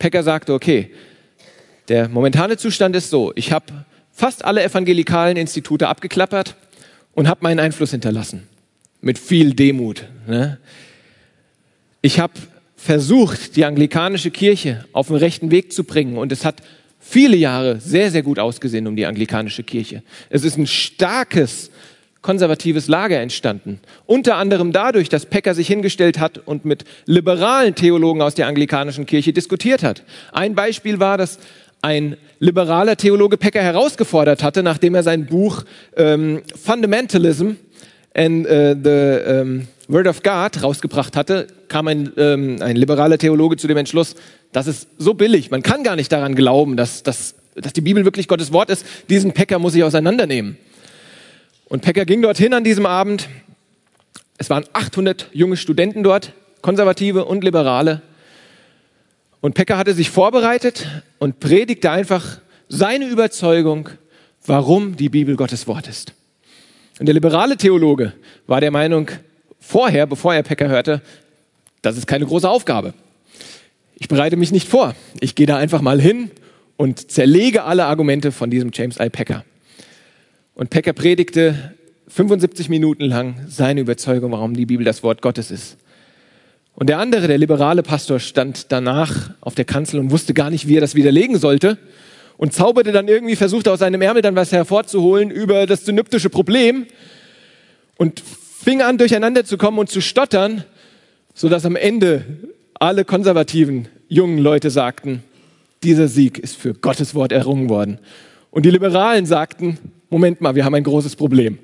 Pecker sagte, okay, der momentane Zustand ist so, ich habe fast alle evangelikalen Institute abgeklappert und habe meinen Einfluss hinterlassen. Mit viel Demut. Ne? Ich habe versucht, die anglikanische Kirche auf den rechten Weg zu bringen. Und es hat viele Jahre sehr, sehr gut ausgesehen um die anglikanische Kirche. Es ist ein starkes konservatives Lager entstanden. Unter anderem dadurch, dass Pecker sich hingestellt hat und mit liberalen Theologen aus der anglikanischen Kirche diskutiert hat. Ein Beispiel war, dass ein liberaler Theologe Pecker herausgefordert hatte, nachdem er sein Buch ähm, Fundamentalism and uh, the um, Word of God rausgebracht hatte, kam ein, ähm, ein liberaler Theologe zu dem Entschluss, das ist so billig, man kann gar nicht daran glauben, dass, dass, dass die Bibel wirklich Gottes Wort ist, diesen Pecker muss ich auseinandernehmen. Und Pecker ging dorthin an diesem Abend. Es waren 800 junge Studenten dort, Konservative und Liberale. Und Pecker hatte sich vorbereitet und predigte einfach seine Überzeugung, warum die Bibel Gottes Wort ist. Und der liberale Theologe war der Meinung, vorher, bevor er Pecker hörte, das ist keine große Aufgabe. Ich bereite mich nicht vor. Ich gehe da einfach mal hin und zerlege alle Argumente von diesem James I. Pecker. Und Pecker predigte 75 Minuten lang seine Überzeugung, warum die Bibel das Wort Gottes ist. Und der andere, der liberale Pastor, stand danach auf der Kanzel und wusste gar nicht, wie er das widerlegen sollte und zauberte dann irgendwie, versuchte aus seinem Ärmel dann was hervorzuholen über das synoptische Problem und fing an, durcheinander zu kommen und zu stottern, sodass am Ende alle konservativen jungen Leute sagten, dieser Sieg ist für Gottes Wort errungen worden. Und die Liberalen sagten, Moment mal, wir haben ein großes Problem.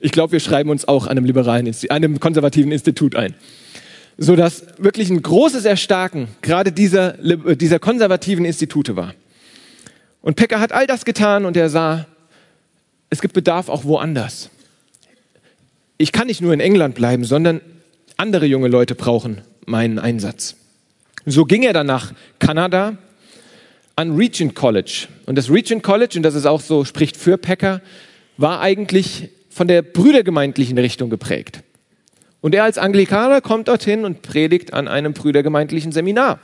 Ich glaube, wir schreiben uns auch einem liberalen, einem konservativen Institut ein. So dass wirklich ein großes Erstarken gerade dieser, dieser konservativen Institute war. Und Pecker hat all das getan und er sah, es gibt Bedarf auch woanders. Ich kann nicht nur in England bleiben, sondern andere junge Leute brauchen meinen Einsatz. So ging er dann nach Kanada, an Regent College. Und das Regent College, und das ist auch so, spricht für Packer, war eigentlich von der brüdergemeindlichen Richtung geprägt. Und er als Anglikaner kommt dorthin und predigt an einem brüdergemeindlichen Seminar.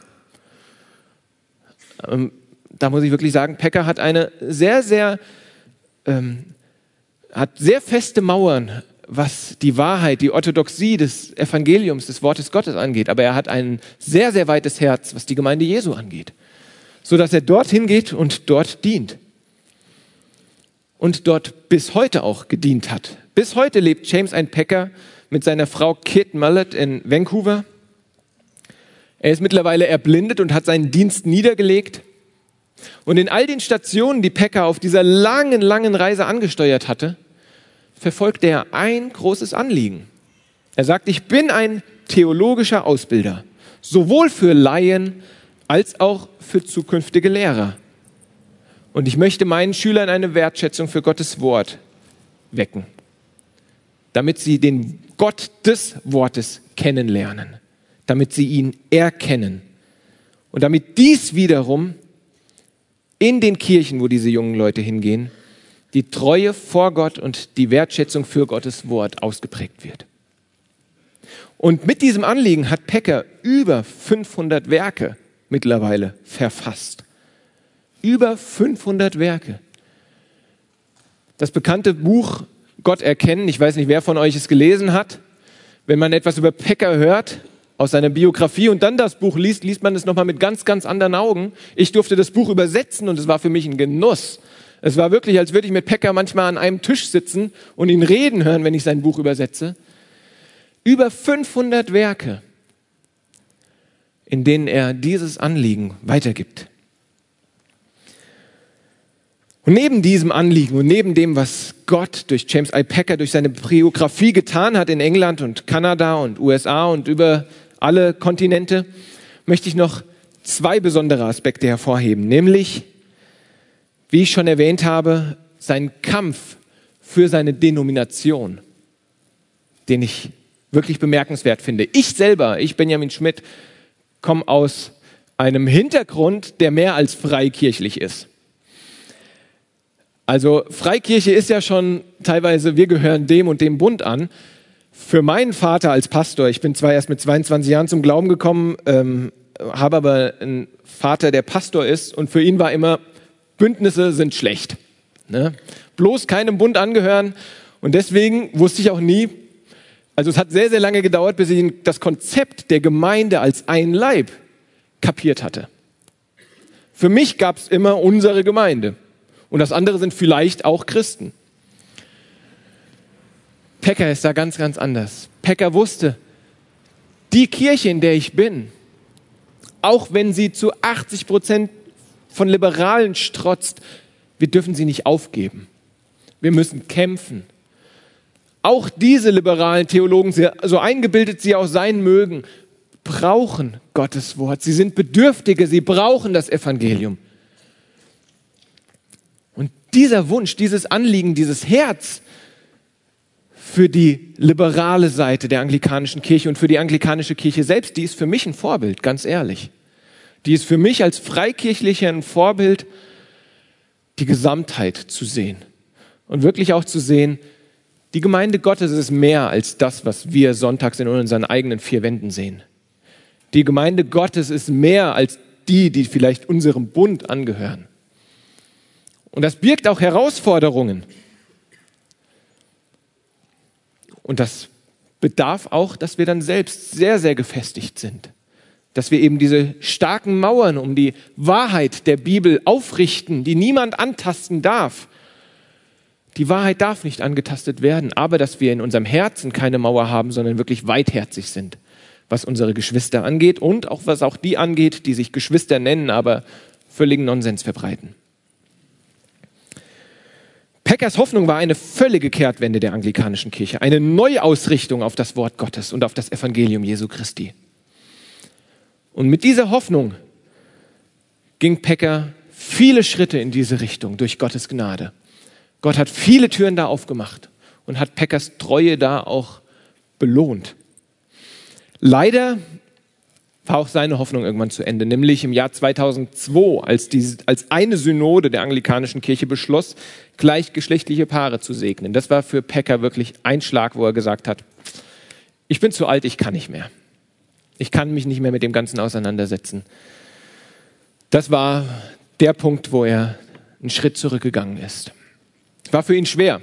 Ähm, da muss ich wirklich sagen, Pecker hat eine sehr, sehr, ähm, hat sehr feste Mauern, was die Wahrheit, die Orthodoxie des Evangeliums, des Wortes Gottes angeht. Aber er hat ein sehr, sehr weites Herz, was die Gemeinde Jesu angeht so dass er dorthin geht und dort dient. Und dort bis heute auch gedient hat. Bis heute lebt James ein Packer mit seiner Frau Kit Mullet in Vancouver. Er ist mittlerweile erblindet und hat seinen Dienst niedergelegt. Und in all den Stationen, die Packer auf dieser langen, langen Reise angesteuert hatte, verfolgt er ein großes Anliegen. Er sagt, ich bin ein theologischer Ausbilder, sowohl für Laien als auch für zukünftige Lehrer. Und ich möchte meinen Schülern eine Wertschätzung für Gottes Wort wecken, damit sie den Gott des Wortes kennenlernen, damit sie ihn erkennen und damit dies wiederum in den Kirchen, wo diese jungen Leute hingehen, die Treue vor Gott und die Wertschätzung für Gottes Wort ausgeprägt wird. Und mit diesem Anliegen hat Pecker über 500 Werke mittlerweile verfasst. Über 500 Werke. Das bekannte Buch Gott erkennen. Ich weiß nicht, wer von euch es gelesen hat. Wenn man etwas über Pekka hört, aus seiner Biografie und dann das Buch liest, liest man es nochmal mit ganz, ganz anderen Augen. Ich durfte das Buch übersetzen und es war für mich ein Genuss. Es war wirklich, als würde ich mit Pekka manchmal an einem Tisch sitzen und ihn reden hören, wenn ich sein Buch übersetze. Über 500 Werke, in denen er dieses Anliegen weitergibt. Und neben diesem Anliegen und neben dem, was Gott durch James I. Packer, durch seine Biografie getan hat in England und Kanada und USA und über alle Kontinente, möchte ich noch zwei besondere Aspekte hervorheben, nämlich, wie ich schon erwähnt habe, sein Kampf für seine Denomination, den ich wirklich bemerkenswert finde. Ich selber, ich Benjamin Schmidt, komme aus einem Hintergrund, der mehr als freikirchlich ist. Also Freikirche ist ja schon teilweise, wir gehören dem und dem Bund an. Für meinen Vater als Pastor, ich bin zwar erst mit 22 Jahren zum Glauben gekommen, ähm, habe aber einen Vater, der Pastor ist und für ihn war immer, Bündnisse sind schlecht. Ne? Bloß keinem Bund angehören und deswegen wusste ich auch nie, also es hat sehr, sehr lange gedauert, bis ich das Konzept der Gemeinde als ein Leib kapiert hatte. Für mich gab es immer unsere Gemeinde. Und das andere sind vielleicht auch Christen. Pecker ist da ganz, ganz anders. Pecker wusste, die Kirche, in der ich bin, auch wenn sie zu 80 Prozent von Liberalen strotzt, wir dürfen sie nicht aufgeben. Wir müssen kämpfen. Auch diese liberalen Theologen, so eingebildet sie auch sein mögen, brauchen Gottes Wort. Sie sind Bedürftige, sie brauchen das Evangelium dieser Wunsch, dieses Anliegen, dieses Herz für die liberale Seite der anglikanischen Kirche und für die anglikanische Kirche selbst, die ist für mich ein Vorbild, ganz ehrlich. Die ist für mich als Freikirchlicher ein Vorbild, die Gesamtheit zu sehen und wirklich auch zu sehen, die Gemeinde Gottes ist mehr als das, was wir sonntags in unseren eigenen vier Wänden sehen. Die Gemeinde Gottes ist mehr als die, die vielleicht unserem Bund angehören. Und das birgt auch Herausforderungen. Und das bedarf auch, dass wir dann selbst sehr, sehr gefestigt sind. Dass wir eben diese starken Mauern um die Wahrheit der Bibel aufrichten, die niemand antasten darf. Die Wahrheit darf nicht angetastet werden, aber dass wir in unserem Herzen keine Mauer haben, sondern wirklich weitherzig sind, was unsere Geschwister angeht und auch was auch die angeht, die sich Geschwister nennen, aber völligen Nonsens verbreiten. Packers Hoffnung war eine völlige Kehrtwende der anglikanischen Kirche, eine Neuausrichtung auf das Wort Gottes und auf das Evangelium Jesu Christi. Und mit dieser Hoffnung ging Packer viele Schritte in diese Richtung durch Gottes Gnade. Gott hat viele Türen da aufgemacht und hat Packers Treue da auch belohnt. Leider war auch seine Hoffnung irgendwann zu Ende, nämlich im Jahr 2002, als, die, als eine Synode der anglikanischen Kirche beschloss, gleichgeschlechtliche Paare zu segnen. Das war für Pecker wirklich ein Schlag, wo er gesagt hat, ich bin zu alt, ich kann nicht mehr. Ich kann mich nicht mehr mit dem Ganzen auseinandersetzen. Das war der Punkt, wo er einen Schritt zurückgegangen ist. War für ihn schwer.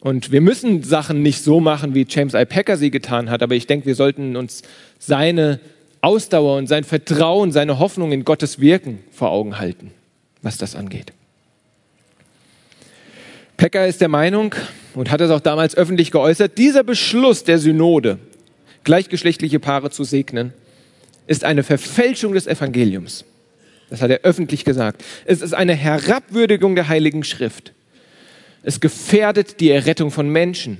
Und wir müssen Sachen nicht so machen, wie James I. Packer sie getan hat, aber ich denke, wir sollten uns seine Ausdauer und sein Vertrauen, seine Hoffnung in Gottes Wirken vor Augen halten, was das angeht. Packer ist der Meinung und hat es auch damals öffentlich geäußert, dieser Beschluss der Synode, gleichgeschlechtliche Paare zu segnen, ist eine Verfälschung des Evangeliums. Das hat er öffentlich gesagt. Es ist eine Herabwürdigung der Heiligen Schrift. Es gefährdet die Errettung von Menschen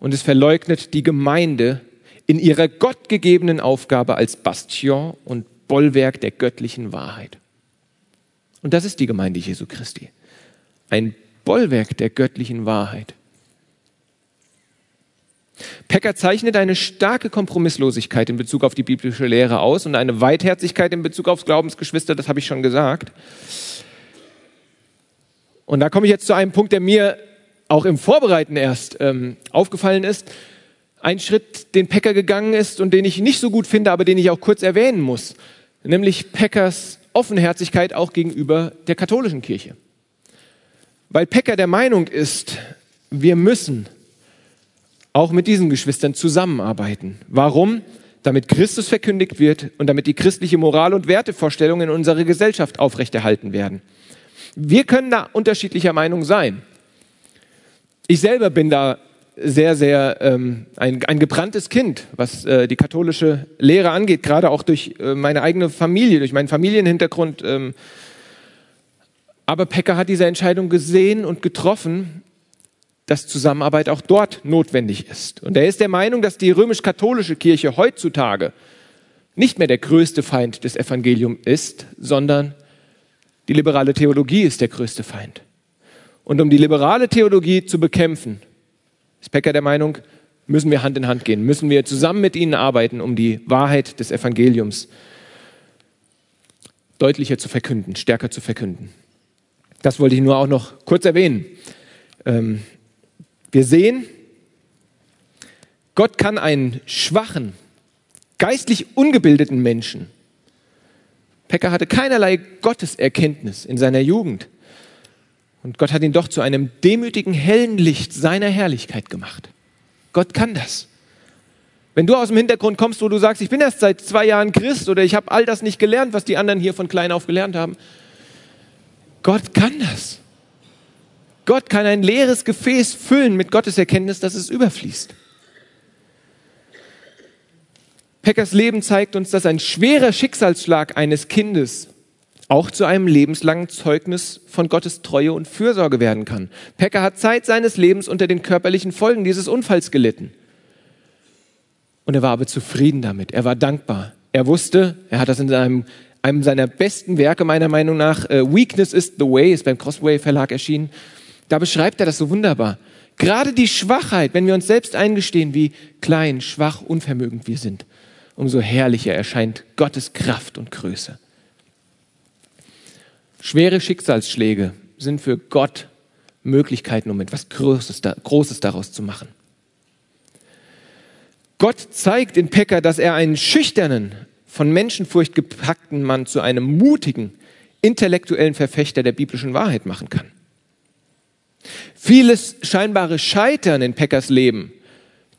und es verleugnet die Gemeinde in ihrer gottgegebenen Aufgabe als Bastion und Bollwerk der göttlichen Wahrheit. Und das ist die Gemeinde Jesu Christi. Ein Bollwerk der göttlichen Wahrheit. Pecker zeichnet eine starke Kompromisslosigkeit in Bezug auf die biblische Lehre aus und eine Weitherzigkeit in Bezug aufs Glaubensgeschwister, das habe ich schon gesagt. Und da komme ich jetzt zu einem Punkt, der mir auch im Vorbereiten erst ähm, aufgefallen ist. Ein Schritt, den Pecker gegangen ist und den ich nicht so gut finde, aber den ich auch kurz erwähnen muss. Nämlich Peckers Offenherzigkeit auch gegenüber der katholischen Kirche. Weil Pecker der Meinung ist, wir müssen auch mit diesen Geschwistern zusammenarbeiten. Warum? Damit Christus verkündigt wird und damit die christliche Moral und Wertevorstellungen in unserer Gesellschaft aufrechterhalten werden. Wir können da unterschiedlicher Meinung sein. Ich selber bin da sehr, sehr ähm, ein, ein gebranntes Kind, was äh, die katholische Lehre angeht, gerade auch durch äh, meine eigene Familie, durch meinen Familienhintergrund. Ähm. Aber Pecker hat diese Entscheidung gesehen und getroffen dass Zusammenarbeit auch dort notwendig ist. Und er ist der Meinung, dass die römisch-katholische Kirche heutzutage nicht mehr der größte Feind des Evangeliums ist, sondern die liberale Theologie ist der größte Feind. Und um die liberale Theologie zu bekämpfen, ist Becker der Meinung, müssen wir Hand in Hand gehen, müssen wir zusammen mit ihnen arbeiten, um die Wahrheit des Evangeliums deutlicher zu verkünden, stärker zu verkünden. Das wollte ich nur auch noch kurz erwähnen. Ähm, wir sehen, Gott kann einen schwachen, geistlich ungebildeten Menschen, Pekka hatte keinerlei Gotteserkenntnis in seiner Jugend, und Gott hat ihn doch zu einem demütigen, hellen Licht seiner Herrlichkeit gemacht. Gott kann das. Wenn du aus dem Hintergrund kommst, wo du sagst, ich bin erst seit zwei Jahren Christ oder ich habe all das nicht gelernt, was die anderen hier von klein auf gelernt haben, Gott kann das. Gott kann ein leeres Gefäß füllen mit Gottes Erkenntnis, dass es überfließt. Peckers Leben zeigt uns, dass ein schwerer Schicksalsschlag eines Kindes auch zu einem lebenslangen Zeugnis von Gottes Treue und Fürsorge werden kann. Pecker hat Zeit seines Lebens unter den körperlichen Folgen dieses Unfalls gelitten. Und er war aber zufrieden damit. Er war dankbar. Er wusste, er hat das in einem, einem seiner besten Werke meiner Meinung nach, uh, Weakness is the Way, ist beim Crossway Verlag erschienen, da beschreibt er das so wunderbar. Gerade die Schwachheit, wenn wir uns selbst eingestehen, wie klein, schwach, unvermögend wir sind, umso herrlicher erscheint Gottes Kraft und Größe. Schwere Schicksalsschläge sind für Gott Möglichkeiten, um etwas Großes, Großes daraus zu machen. Gott zeigt in Pekka, dass er einen schüchternen, von Menschenfurcht gepackten Mann zu einem mutigen, intellektuellen Verfechter der biblischen Wahrheit machen kann. Vieles scheinbare Scheitern in Peckers Leben,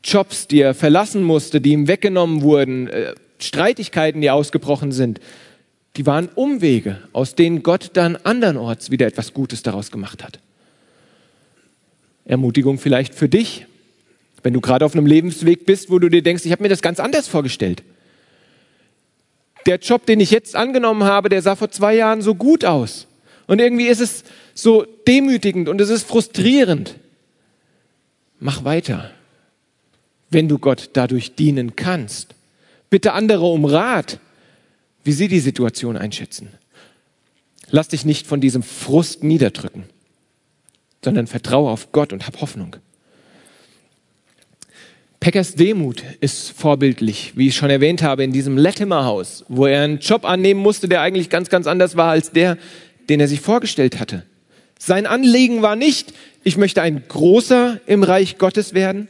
Jobs, die er verlassen musste, die ihm weggenommen wurden, äh, Streitigkeiten, die ausgebrochen sind, die waren Umwege, aus denen Gott dann andernorts wieder etwas Gutes daraus gemacht hat. Ermutigung vielleicht für dich, wenn du gerade auf einem Lebensweg bist, wo du dir denkst, ich habe mir das ganz anders vorgestellt. Der Job, den ich jetzt angenommen habe, der sah vor zwei Jahren so gut aus. Und irgendwie ist es so demütigend und es ist frustrierend. Mach weiter, wenn du Gott dadurch dienen kannst. Bitte andere um Rat, wie sie die Situation einschätzen. Lass dich nicht von diesem Frust niederdrücken, sondern vertraue auf Gott und hab Hoffnung. Peckers Demut ist vorbildlich, wie ich schon erwähnt habe, in diesem Latimer-Haus, wo er einen Job annehmen musste, der eigentlich ganz, ganz anders war als der, den er sich vorgestellt hatte. Sein Anliegen war nicht, ich möchte ein großer im Reich Gottes werden,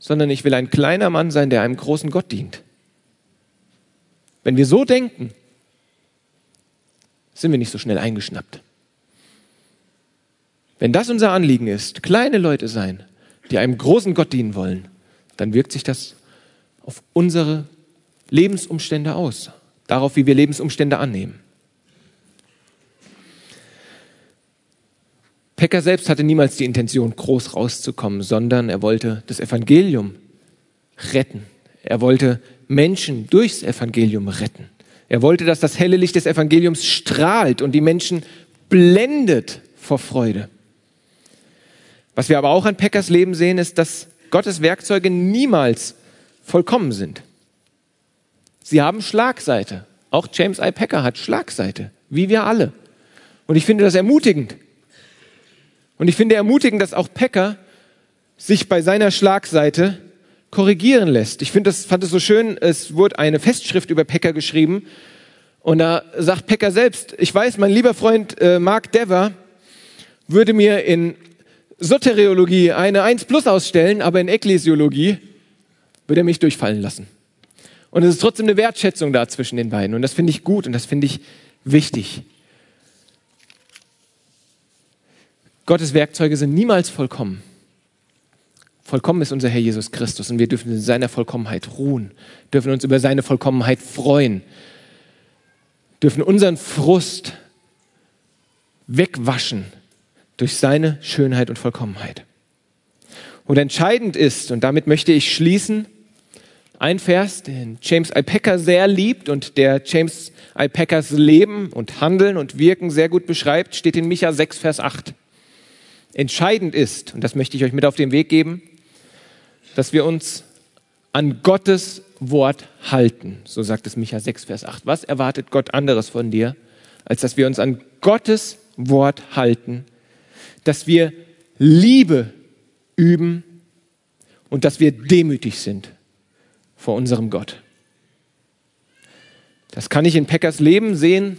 sondern ich will ein kleiner Mann sein, der einem großen Gott dient. Wenn wir so denken, sind wir nicht so schnell eingeschnappt. Wenn das unser Anliegen ist, kleine Leute sein, die einem großen Gott dienen wollen, dann wirkt sich das auf unsere Lebensumstände aus, darauf, wie wir Lebensumstände annehmen. Pecker selbst hatte niemals die Intention, groß rauszukommen, sondern er wollte das Evangelium retten. Er wollte Menschen durchs Evangelium retten. Er wollte, dass das helle Licht des Evangeliums strahlt und die Menschen blendet vor Freude. Was wir aber auch an Peckers Leben sehen, ist, dass Gottes Werkzeuge niemals vollkommen sind. Sie haben Schlagseite. Auch James I. Pecker hat Schlagseite, wie wir alle. Und ich finde das ermutigend. Und ich finde ermutigend, dass auch Pecker sich bei seiner Schlagseite korrigieren lässt. Ich finde das, fand es so schön, es wurde eine Festschrift über Pecker geschrieben. Und da sagt Pecker selbst, ich weiß, mein lieber Freund äh, Mark Dever würde mir in Soteriologie eine 1 plus ausstellen, aber in Ekklesiologie würde er mich durchfallen lassen. Und es ist trotzdem eine Wertschätzung da zwischen den beiden. Und das finde ich gut und das finde ich wichtig. Gottes Werkzeuge sind niemals vollkommen. Vollkommen ist unser Herr Jesus Christus und wir dürfen in seiner Vollkommenheit ruhen, dürfen uns über seine Vollkommenheit freuen, dürfen unseren Frust wegwaschen durch seine Schönheit und Vollkommenheit. Und entscheidend ist, und damit möchte ich schließen, ein Vers, den James I. Packer sehr liebt und der James I. Packers Leben und Handeln und Wirken sehr gut beschreibt, steht in Micha 6, Vers 8. Entscheidend ist, und das möchte ich euch mit auf den Weg geben, dass wir uns an Gottes Wort halten. So sagt es Micha 6, Vers 8. Was erwartet Gott anderes von dir, als dass wir uns an Gottes Wort halten, dass wir Liebe üben und dass wir demütig sind vor unserem Gott. Das kann ich in Packers Leben sehen.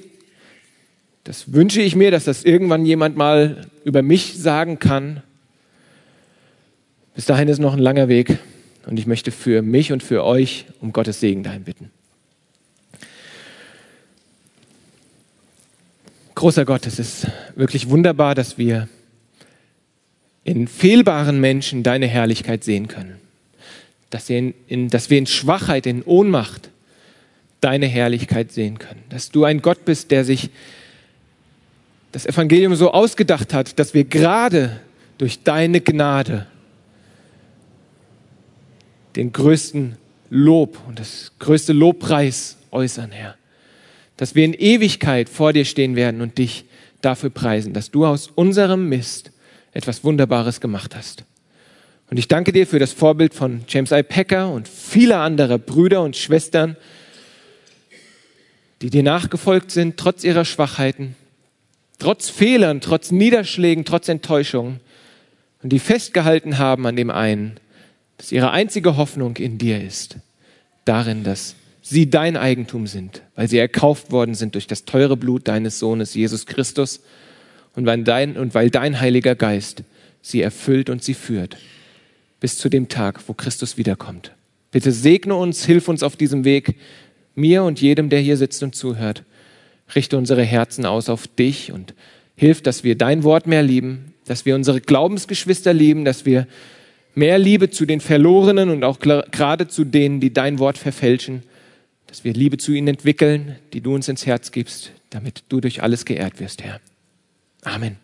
Das wünsche ich mir, dass das irgendwann jemand mal über mich sagen kann. Bis dahin ist noch ein langer Weg und ich möchte für mich und für euch um Gottes Segen dahin bitten. Großer Gott, es ist wirklich wunderbar, dass wir in fehlbaren Menschen deine Herrlichkeit sehen können. Dass wir in, in, dass wir in Schwachheit, in Ohnmacht deine Herrlichkeit sehen können. Dass du ein Gott bist, der sich das Evangelium so ausgedacht hat, dass wir gerade durch deine Gnade den größten Lob und das größte Lobpreis äußern, Herr. Dass wir in Ewigkeit vor dir stehen werden und dich dafür preisen, dass du aus unserem Mist etwas Wunderbares gemacht hast. Und ich danke dir für das Vorbild von James I. Packer und vieler anderer Brüder und Schwestern, die dir nachgefolgt sind, trotz ihrer Schwachheiten, trotz Fehlern, trotz Niederschlägen, trotz Enttäuschungen und die festgehalten haben an dem einen, dass ihre einzige Hoffnung in dir ist, darin, dass sie dein Eigentum sind, weil sie erkauft worden sind durch das teure Blut deines Sohnes Jesus Christus und weil dein, und weil dein Heiliger Geist sie erfüllt und sie führt bis zu dem Tag, wo Christus wiederkommt. Bitte segne uns, hilf uns auf diesem Weg, mir und jedem, der hier sitzt und zuhört. Richte unsere Herzen aus auf dich und hilf, dass wir dein Wort mehr lieben, dass wir unsere Glaubensgeschwister lieben, dass wir mehr Liebe zu den Verlorenen und auch gerade zu denen, die dein Wort verfälschen, dass wir Liebe zu ihnen entwickeln, die du uns ins Herz gibst, damit du durch alles geehrt wirst, Herr. Amen.